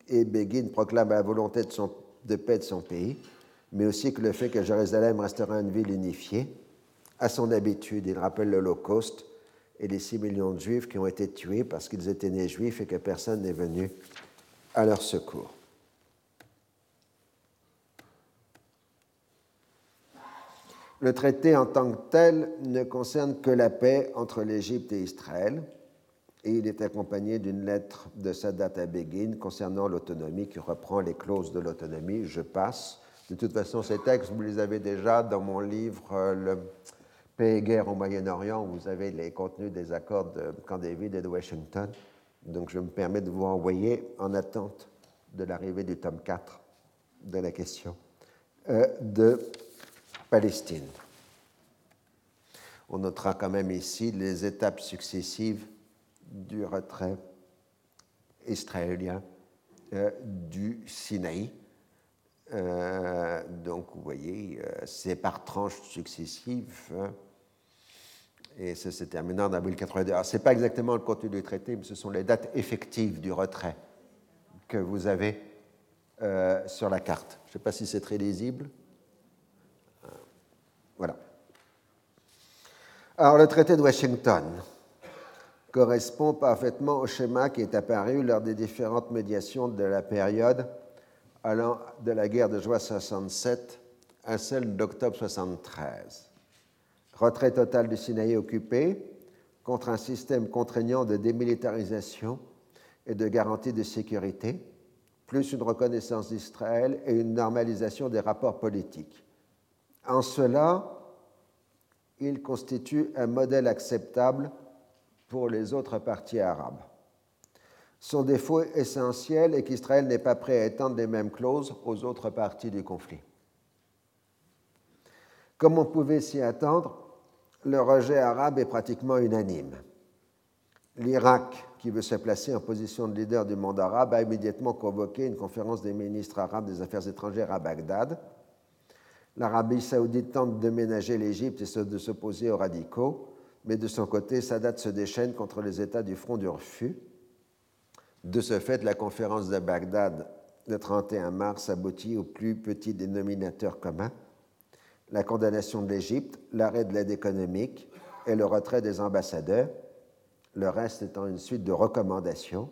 et Begin proclame la volonté de, paix de son pays, mais aussi que le fait que Jérusalem restera une ville unifiée. À son habitude, il rappelle l'Holocauste et les 6 millions de Juifs qui ont été tués parce qu'ils étaient nés juifs et que personne n'est venu à leur secours. Le traité en tant que tel ne concerne que la paix entre l'Égypte et Israël, et il est accompagné d'une lettre de Sadat à Begin concernant l'autonomie qui reprend les clauses de l'autonomie. Je passe. De toute façon, ces textes, vous les avez déjà dans mon livre euh, Le paix et guerre au Moyen-Orient, vous avez les contenus des accords de Camp David et de Washington. Donc je me permets de vous envoyer en attente de l'arrivée du tome 4 de la question euh, de Palestine. On notera quand même ici les étapes successives du retrait israélien euh, du Sinaï. Euh, donc, vous voyez, euh, c'est par tranches successives. Hein, et ça s'est terminé en avril 82. Alors, ce n'est pas exactement le contenu du traité, mais ce sont les dates effectives du retrait que vous avez sur la carte. Je ne sais pas si c'est très lisible. Voilà. Alors, le traité de Washington correspond parfaitement au schéma qui est apparu lors des différentes médiations de la période allant de la guerre de juin 67 à celle d'octobre 73. Retrait total du Sinaï occupé contre un système contraignant de démilitarisation et de garantie de sécurité, plus une reconnaissance d'Israël et une normalisation des rapports politiques. En cela, il constitue un modèle acceptable pour les autres parties arabes. Son défaut essentiel est qu'Israël n'est pas prêt à étendre les mêmes clauses aux autres parties du conflit. Comme on pouvait s'y attendre, le rejet arabe est pratiquement unanime. L'Irak, qui veut se placer en position de leader du monde arabe, a immédiatement convoqué une conférence des ministres arabes des Affaires étrangères à Bagdad L'Arabie saoudite tente de ménager l'Égypte et de s'opposer aux radicaux, mais de son côté, Sadat se déchaîne contre les États du front du refus. De ce fait, la conférence de Bagdad le 31 mars aboutit au plus petit dénominateur commun, la condamnation de l'Égypte, l'arrêt de l'aide économique et le retrait des ambassadeurs, le reste étant une suite de recommandations.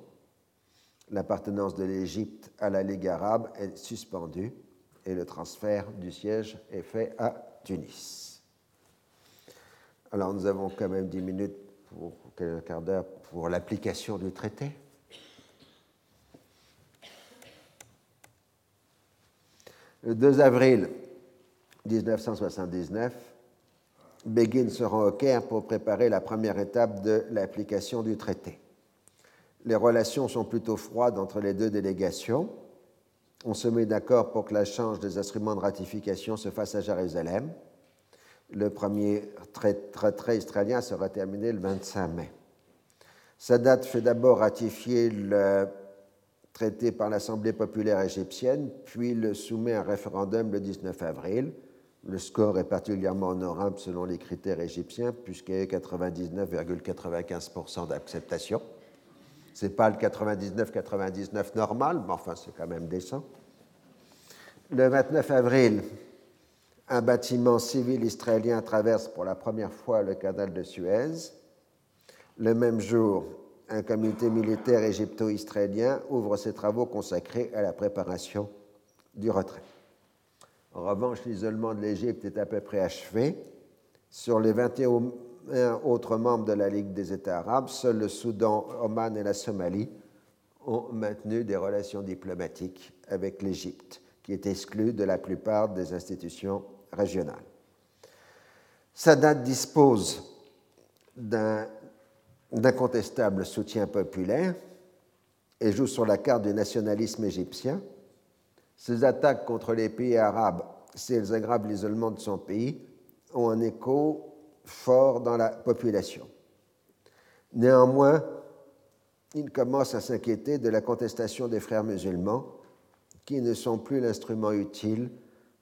L'appartenance de l'Égypte à la Ligue arabe est suspendue et le transfert du siège est fait à Tunis. Alors nous avons quand même dix minutes pour quelques quart d'heure pour l'application du traité. Le 2 avril 1979, Begin se rend au Caire pour préparer la première étape de l'application du traité. Les relations sont plutôt froides entre les deux délégations on se met d'accord pour que l'échange des instruments de ratification se fasse à Jérusalem. Le premier traité israélien sera terminé le 25 mai. Sadat fait d'abord ratifier le traité par l'Assemblée populaire égyptienne, puis le soumet à un référendum le 19 avril. Le score est particulièrement honorable selon les critères égyptiens, puisqu'il y a eu 99,95% d'acceptation. Ce n'est pas le 99-99 normal, mais enfin, c'est quand même décent. Le 29 avril, un bâtiment civil israélien traverse pour la première fois le canal de Suez. Le même jour, un comité militaire égypto-israélien ouvre ses travaux consacrés à la préparation du retrait. En revanche, l'isolement de l'Égypte est à peu près achevé. Sur les 21 autres membres de la Ligue des États arabes, seuls le Soudan, Oman et la Somalie ont maintenu des relations diplomatiques avec l'Égypte, qui est exclue de la plupart des institutions régionales. Sadat dispose d'un incontestable soutien populaire et joue sur la carte du nationalisme égyptien. Ses attaques contre les pays arabes, si elles aggravent l'isolement de son pays, ont un écho fort dans la population. Néanmoins, il commence à s'inquiéter de la contestation des frères musulmans, qui ne sont plus l'instrument utile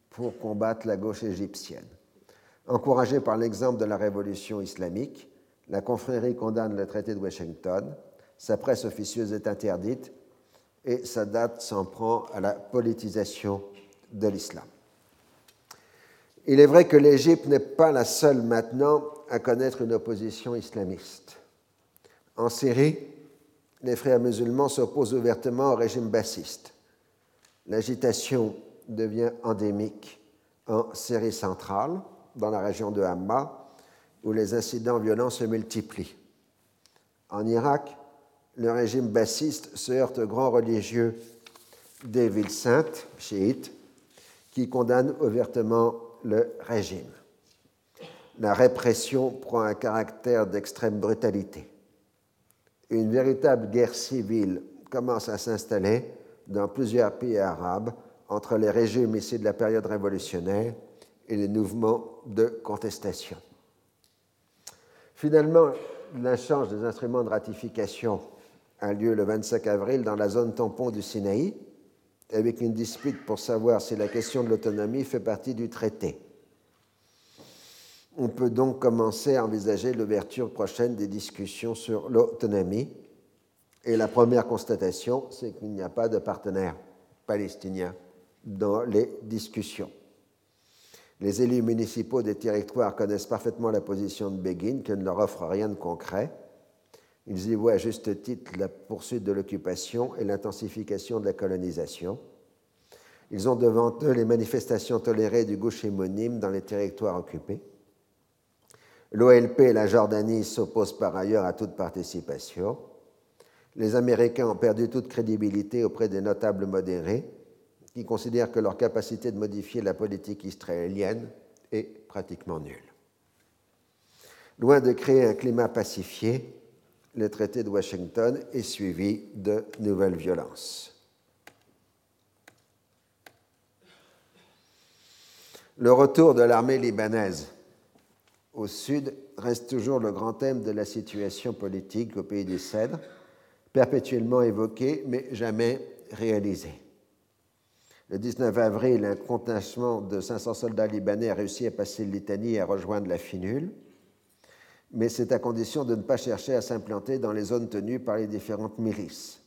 pour combattre la gauche égyptienne. Encouragé par l'exemple de la révolution islamique, la confrérie condamne le traité de Washington, sa presse officieuse est interdite et sa date s'en prend à la politisation de l'islam. Il est vrai que l'Égypte n'est pas la seule maintenant à connaître une opposition islamiste. En Syrie, les frères musulmans s'opposent ouvertement au régime bassiste. L'agitation devient endémique en Syrie centrale, dans la région de Hamma, où les incidents violents se multiplient. En Irak, le régime bassiste se heurte aux grands religieux des villes saintes, chiites, qui condamnent ouvertement le régime. La répression prend un caractère d'extrême brutalité. Une véritable guerre civile commence à s'installer dans plusieurs pays arabes entre les régimes issus de la période révolutionnaire et les mouvements de contestation. Finalement, l'échange des instruments de ratification a lieu le 25 avril dans la zone tampon du Sinaï, avec une dispute pour savoir si la question de l'autonomie fait partie du traité. On peut donc commencer à envisager l'ouverture prochaine des discussions sur l'autonomie. Et la première constatation, c'est qu'il n'y a pas de partenaire palestinien dans les discussions. Les élus municipaux des territoires connaissent parfaitement la position de Begin, qui ne leur offre rien de concret. Ils y voient à juste titre la poursuite de l'occupation et l'intensification de la colonisation. Ils ont devant eux les manifestations tolérées du gauche hémonyme dans les territoires occupés. L'OLP et la Jordanie s'opposent par ailleurs à toute participation. Les Américains ont perdu toute crédibilité auprès des notables modérés qui considèrent que leur capacité de modifier la politique israélienne est pratiquement nulle. Loin de créer un climat pacifié, le traité de Washington est suivi de nouvelles violences. Le retour de l'armée libanaise au sud reste toujours le grand thème de la situation politique au pays des Cèdres, perpétuellement évoqué mais jamais réalisé. Le 19 avril, un contingent de 500 soldats libanais a réussi à passer le Litanie et à rejoindre la Finule mais c'est à condition de ne pas chercher à s'implanter dans les zones tenues par les différentes milices.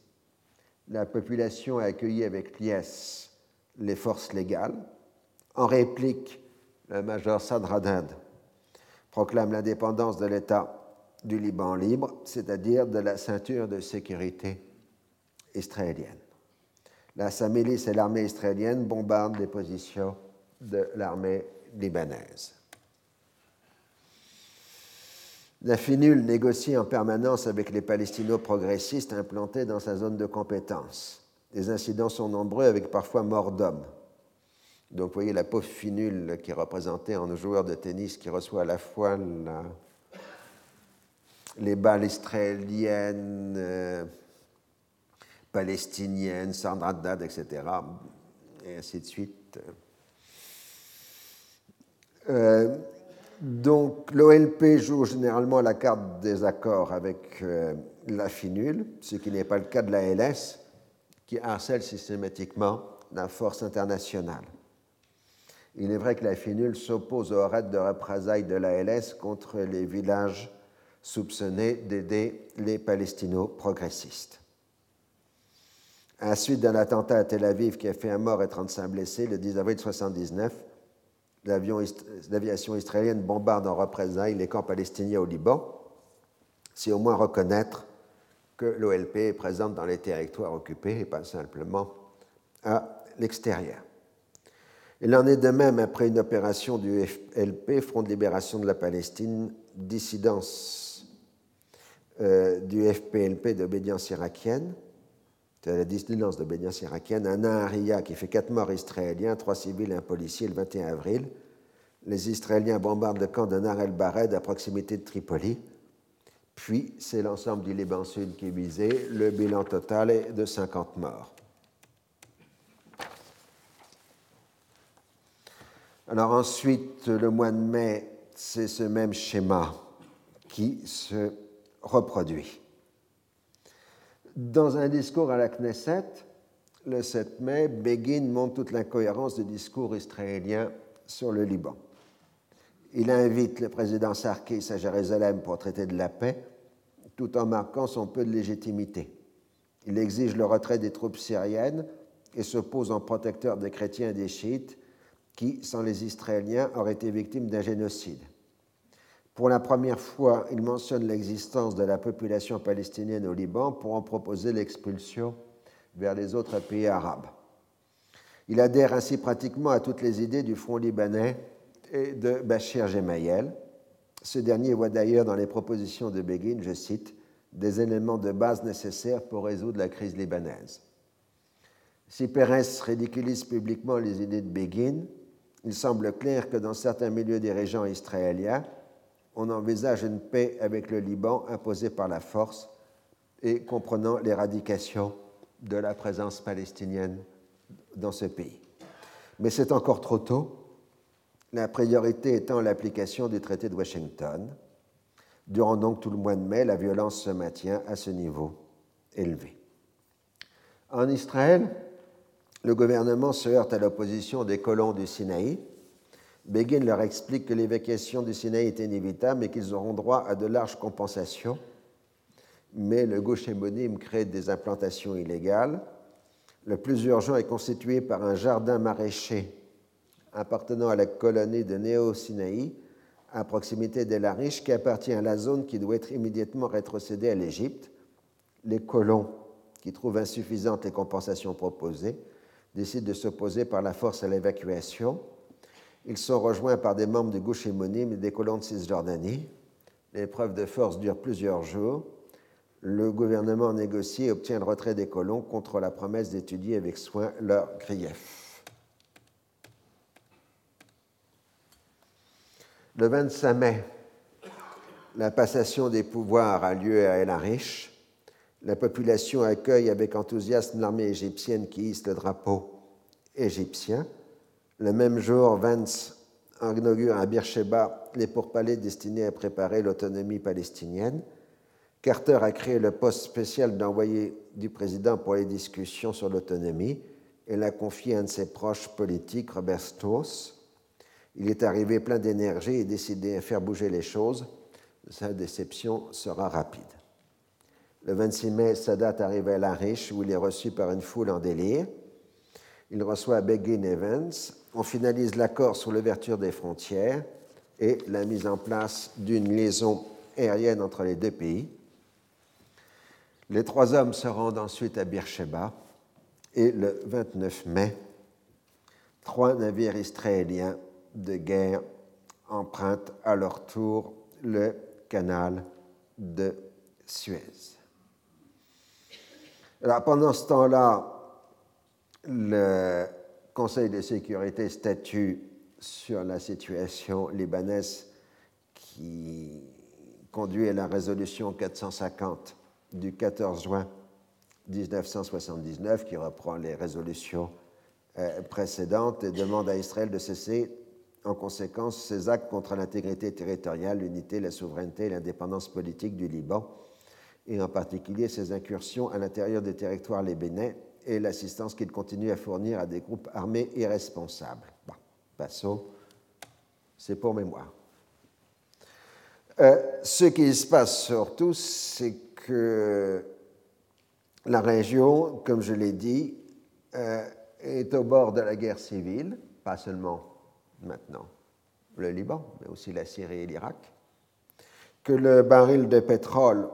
La population a accueilli avec liesse les forces légales. En réplique, le major Sadradad proclame l'indépendance de l'État du Liban libre, c'est-à-dire de la ceinture de sécurité israélienne. La milice et l'armée israélienne bombardent les positions de l'armée libanaise. La FINUL négocie en permanence avec les palestino-progressistes implantés dans sa zone de compétence. Les incidents sont nombreux avec parfois mort d'hommes. Donc vous voyez la pauvre Finul qui est représentée en joueur de tennis qui reçoit à la fois les balles israéliennes, euh, palestiniennes, Sandradad, etc. Et ainsi de suite. Euh, donc l'OLP joue généralement la carte des accords avec euh, la FINUL, ce qui n'est pas le cas de la LS, qui harcèle systématiquement la force internationale. Il est vrai que la FINUL s'oppose au raid de représailles de la LS contre les villages soupçonnés d'aider les Palestino-progressistes. À la suite d'un attentat à Tel Aviv qui a fait un mort et 35 blessés le 10 avril 1979, l'aviation israélienne bombarde en représailles les camps palestiniens au Liban, c'est au moins reconnaître que l'OLP est présente dans les territoires occupés et pas simplement à l'extérieur. Il en est de même après une opération du FLP, Front de libération de la Palestine, dissidence euh, du FPLP d'obédience irakienne, c'est la dissidence d'obédience irakienne, un Naharia qui fait quatre morts israéliens, trois civils et un policier le 21 avril. Les Israéliens bombardent le camp de Nar el-Bared à proximité de Tripoli. Puis, c'est l'ensemble du Liban Sud qui est visé. Le bilan total est de 50 morts. Alors ensuite, le mois de mai, c'est ce même schéma qui se reproduit. Dans un discours à la Knesset, le 7 mai, Begin montre toute l'incohérence du discours israélien sur le Liban. Il invite le président Sarkis à Jérusalem pour traiter de la paix, tout en marquant son peu de légitimité. Il exige le retrait des troupes syriennes et s'oppose en protecteur des chrétiens et des chiites qui, sans les Israéliens, auraient été victimes d'un génocide. Pour la première fois, il mentionne l'existence de la population palestinienne au Liban pour en proposer l'expulsion vers les autres pays arabes. Il adhère ainsi pratiquement à toutes les idées du Front libanais et de Bachir Gemayel. Ce dernier voit d'ailleurs dans les propositions de Begin, je cite, des éléments de base nécessaires pour résoudre la crise libanaise. Si Pérez ridiculise publiquement les idées de Begin, il semble clair que dans certains milieux dirigeants israéliens, on envisage une paix avec le Liban imposée par la force et comprenant l'éradication de la présence palestinienne dans ce pays. Mais c'est encore trop tôt, la priorité étant l'application du traité de Washington. Durant donc tout le mois de mai, la violence se maintient à ce niveau élevé. En Israël, le gouvernement se heurte à l'opposition des colons du Sinaï. Begin leur explique que l'évacuation du Sinaï est inévitable et qu'ils auront droit à de larges compensations. Mais le gauche crée des implantations illégales. Le plus urgent est constitué par un jardin maraîcher appartenant à la colonie de Néo-Sinaï, à proximité d'El Arish, qui appartient à la zone qui doit être immédiatement rétrocédée à l'Égypte. Les colons, qui trouvent insuffisantes les compensations proposées, décident de s'opposer par la force à l'évacuation. Ils sont rejoints par des membres du gauche hémonyme et des colons de Cisjordanie. L'épreuve de force dure plusieurs jours. Le gouvernement négocie et obtient le retrait des colons contre la promesse d'étudier avec soin leurs griefs. Le 25 mai, la passation des pouvoirs a lieu à El Arish la population accueille avec enthousiasme l'armée égyptienne qui hisse le drapeau égyptien. Le même jour, Vance inaugure à Beersheba les pourparlers destinés à préparer l'autonomie palestinienne. Carter a créé le poste spécial d'envoyé du président pour les discussions sur l'autonomie et l'a confié à un de ses proches politiques, Robert Stoss. Il est arrivé plein d'énergie et décidé à faire bouger les choses. Sa déception sera rapide. Le 26 mai, Sadat arrive à La Riche où il est reçu par une foule en délire. Il reçoit Begin Evans. On finalise l'accord sur l'ouverture des frontières et la mise en place d'une liaison aérienne entre les deux pays. Les trois hommes se rendent ensuite à Beersheba et le 29 mai, trois navires israéliens de guerre empruntent à leur tour le canal de Suez. Pendant ce temps-là, le Conseil de sécurité statue sur la situation libanaise qui conduit à la résolution 450 du 14 juin 1979, qui reprend les résolutions euh, précédentes et demande à Israël de cesser en conséquence ses actes contre l'intégrité territoriale, l'unité, la souveraineté et l'indépendance politique du Liban et en particulier ses incursions à l'intérieur des territoires libanais et l'assistance qu'il continue à fournir à des groupes armés irresponsables. Bon, passons, c'est pour mémoire. Euh, ce qui se passe surtout, c'est que la région, comme je l'ai dit, euh, est au bord de la guerre civile, pas seulement maintenant le Liban, mais aussi la Syrie et l'Irak, que le baril de pétrole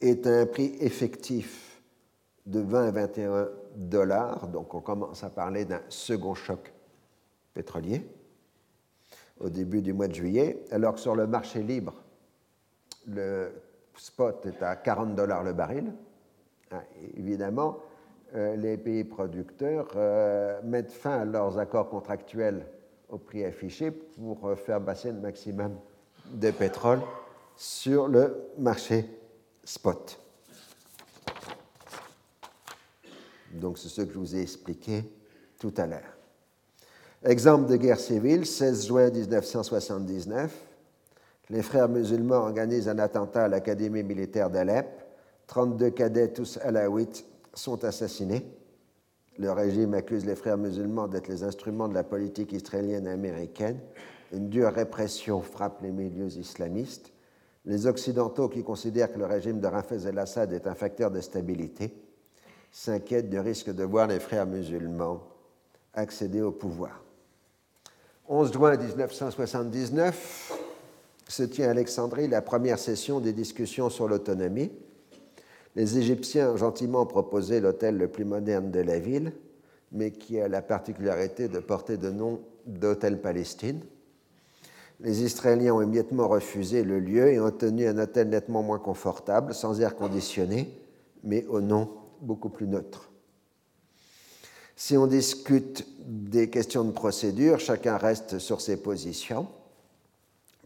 est un prix effectif de 20 à 21 dollars, donc on commence à parler d'un second choc pétrolier au début du mois de juillet, alors que sur le marché libre, le spot est à 40 dollars le baril. Ah, évidemment, euh, les pays producteurs euh, mettent fin à leurs accords contractuels au prix affiché pour euh, faire passer le maximum de pétrole sur le marché spot. Donc c'est ce que je vous ai expliqué tout à l'heure. Exemple de guerre civile, 16 juin 1979, les frères musulmans organisent un attentat à l'Académie militaire d'Alep. 32 cadets, tous alaouites, sont assassinés. Le régime accuse les frères musulmans d'être les instruments de la politique israélienne et américaine. Une dure répression frappe les milieux islamistes. Les Occidentaux, qui considèrent que le régime de Rafez el-Assad est un facteur de stabilité, s'inquiètent du risque de voir les frères musulmans accéder au pouvoir. 11 juin 1979 se tient à Alexandrie la première session des discussions sur l'autonomie. Les Égyptiens ont gentiment proposé l'hôtel le plus moderne de la ville, mais qui a la particularité de porter le nom d'Hôtel Palestine. Les Israéliens ont immédiatement refusé le lieu et ont tenu un hôtel nettement moins confortable, sans air conditionné, mais au nom beaucoup plus neutre. Si on discute des questions de procédure, chacun reste sur ses positions.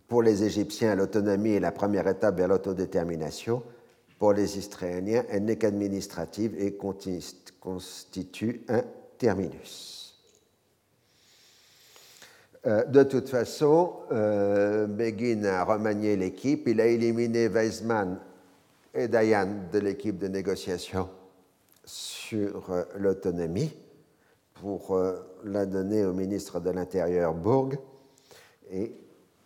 Pour les Égyptiens, l'autonomie est la première étape vers l'autodétermination. Pour les Israéliens, elle n'est qu'administrative et constitue un terminus. Euh, de toute façon, euh, Begin a remanié l'équipe. Il a éliminé Weizmann et Dayan de l'équipe de négociation sur euh, l'autonomie pour la donner au ministre de l'Intérieur Bourg et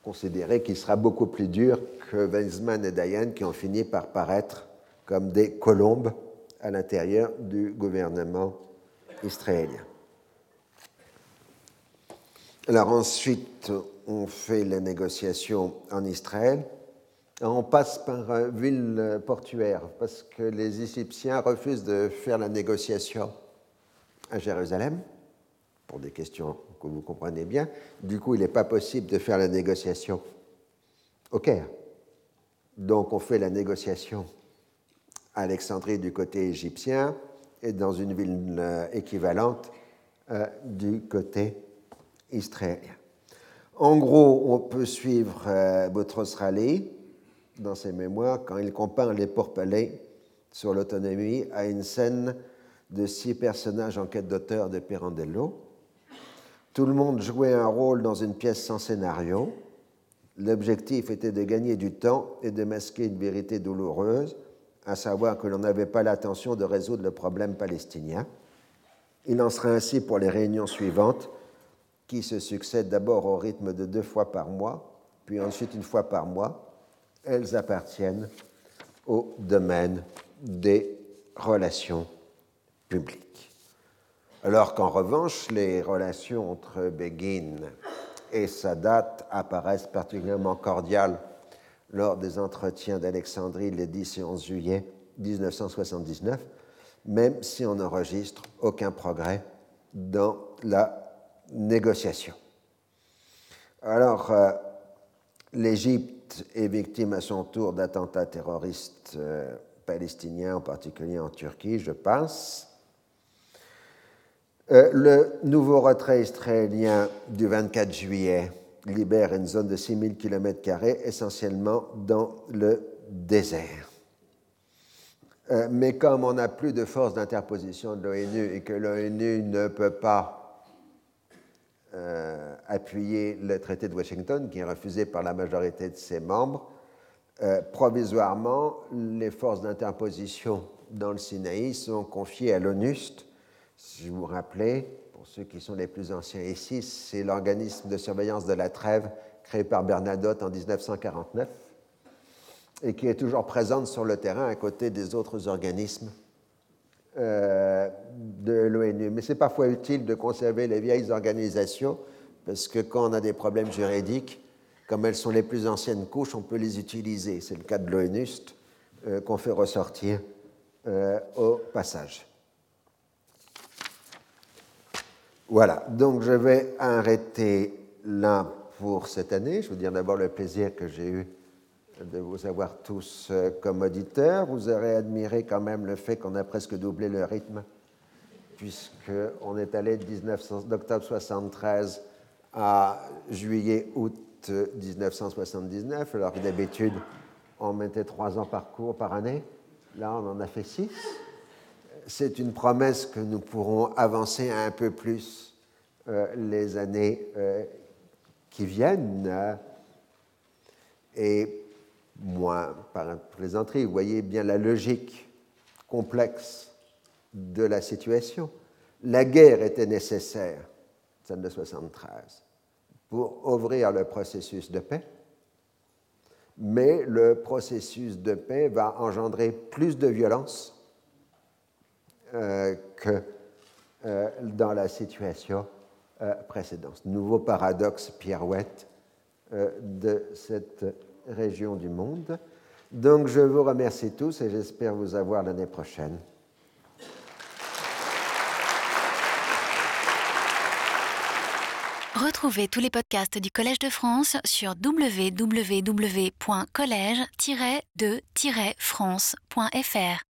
considérer qu'il sera beaucoup plus dur que Weizmann et Dayan qui ont fini par paraître comme des colombes à l'intérieur du gouvernement israélien. Alors ensuite, on fait les négociations en Israël. On passe par une ville portuaire parce que les Égyptiens refusent de faire la négociation à Jérusalem pour des questions que vous comprenez bien. Du coup, il n'est pas possible de faire la négociation au Caire. Donc on fait la négociation à Alexandrie du côté égyptien et dans une ville euh, équivalente euh, du côté israélien. En gros, on peut suivre euh, Boutros dans ses mémoires quand il compare les pourparlers sur l'autonomie à une scène de six personnages en quête d'auteur de Pirandello. Tout le monde jouait un rôle dans une pièce sans scénario. L'objectif était de gagner du temps et de masquer une vérité douloureuse, à savoir que l'on n'avait pas l'intention de résoudre le problème palestinien. Il en sera ainsi pour les réunions suivantes qui se succèdent d'abord au rythme de deux fois par mois, puis ensuite une fois par mois. Elles appartiennent au domaine des relations publiques. Alors qu'en revanche, les relations entre Begin et Sadat apparaissent particulièrement cordiales lors des entretiens d'Alexandrie les 10 et 11 juillet 1979, même si on n'enregistre aucun progrès dans la négociation. Alors, euh, l'Égypte est victime à son tour d'attentats terroristes euh, palestiniens, en particulier en Turquie, je pense. Euh, le nouveau retrait israélien du 24 juillet libère une zone de 6000 km, essentiellement dans le désert. mais comme on n'a plus de force d'interposition de l'ONU et que l'ONU ne peut pas euh, appuyer le traité de Washington, qui est refusé par la majorité de ses membres. Euh, provisoirement, les forces d'interposition dans le Sinaï sont confiées à l'ONUST. Si vous vous rappelez, pour ceux qui sont les plus anciens ici, c'est l'organisme de surveillance de la trêve créé par Bernadotte en 1949 et qui est toujours présente sur le terrain à côté des autres organismes de l'ONU. Mais c'est parfois utile de conserver les vieilles organisations parce que quand on a des problèmes juridiques, comme elles sont les plus anciennes couches, on peut les utiliser. C'est le cas de l'ONUST euh, qu'on fait ressortir euh, au passage. Voilà, donc je vais arrêter là pour cette année. Je vous dire d'abord le plaisir que j'ai eu de vous avoir tous euh, comme auditeurs. Vous aurez admiré quand même le fait qu'on a presque doublé le rythme, puisqu'on est allé d'octobre 73 à juillet-août 1979, alors que d'habitude, on mettait trois ans par cours par année. Là, on en a fait six. C'est une promesse que nous pourrons avancer un peu plus euh, les années euh, qui viennent. Et moins par plaisanterie. Vous voyez bien la logique complexe de la situation. La guerre était nécessaire, celle de 73, pour ouvrir le processus de paix, mais le processus de paix va engendrer plus de violence euh, que euh, dans la situation euh, précédente. Nouveau paradoxe pirouette de cette régions du monde. Donc je vous remercie tous et j'espère vous avoir l'année prochaine. Retrouvez tous les podcasts du Collège de France sur www.collège-de-france.fr.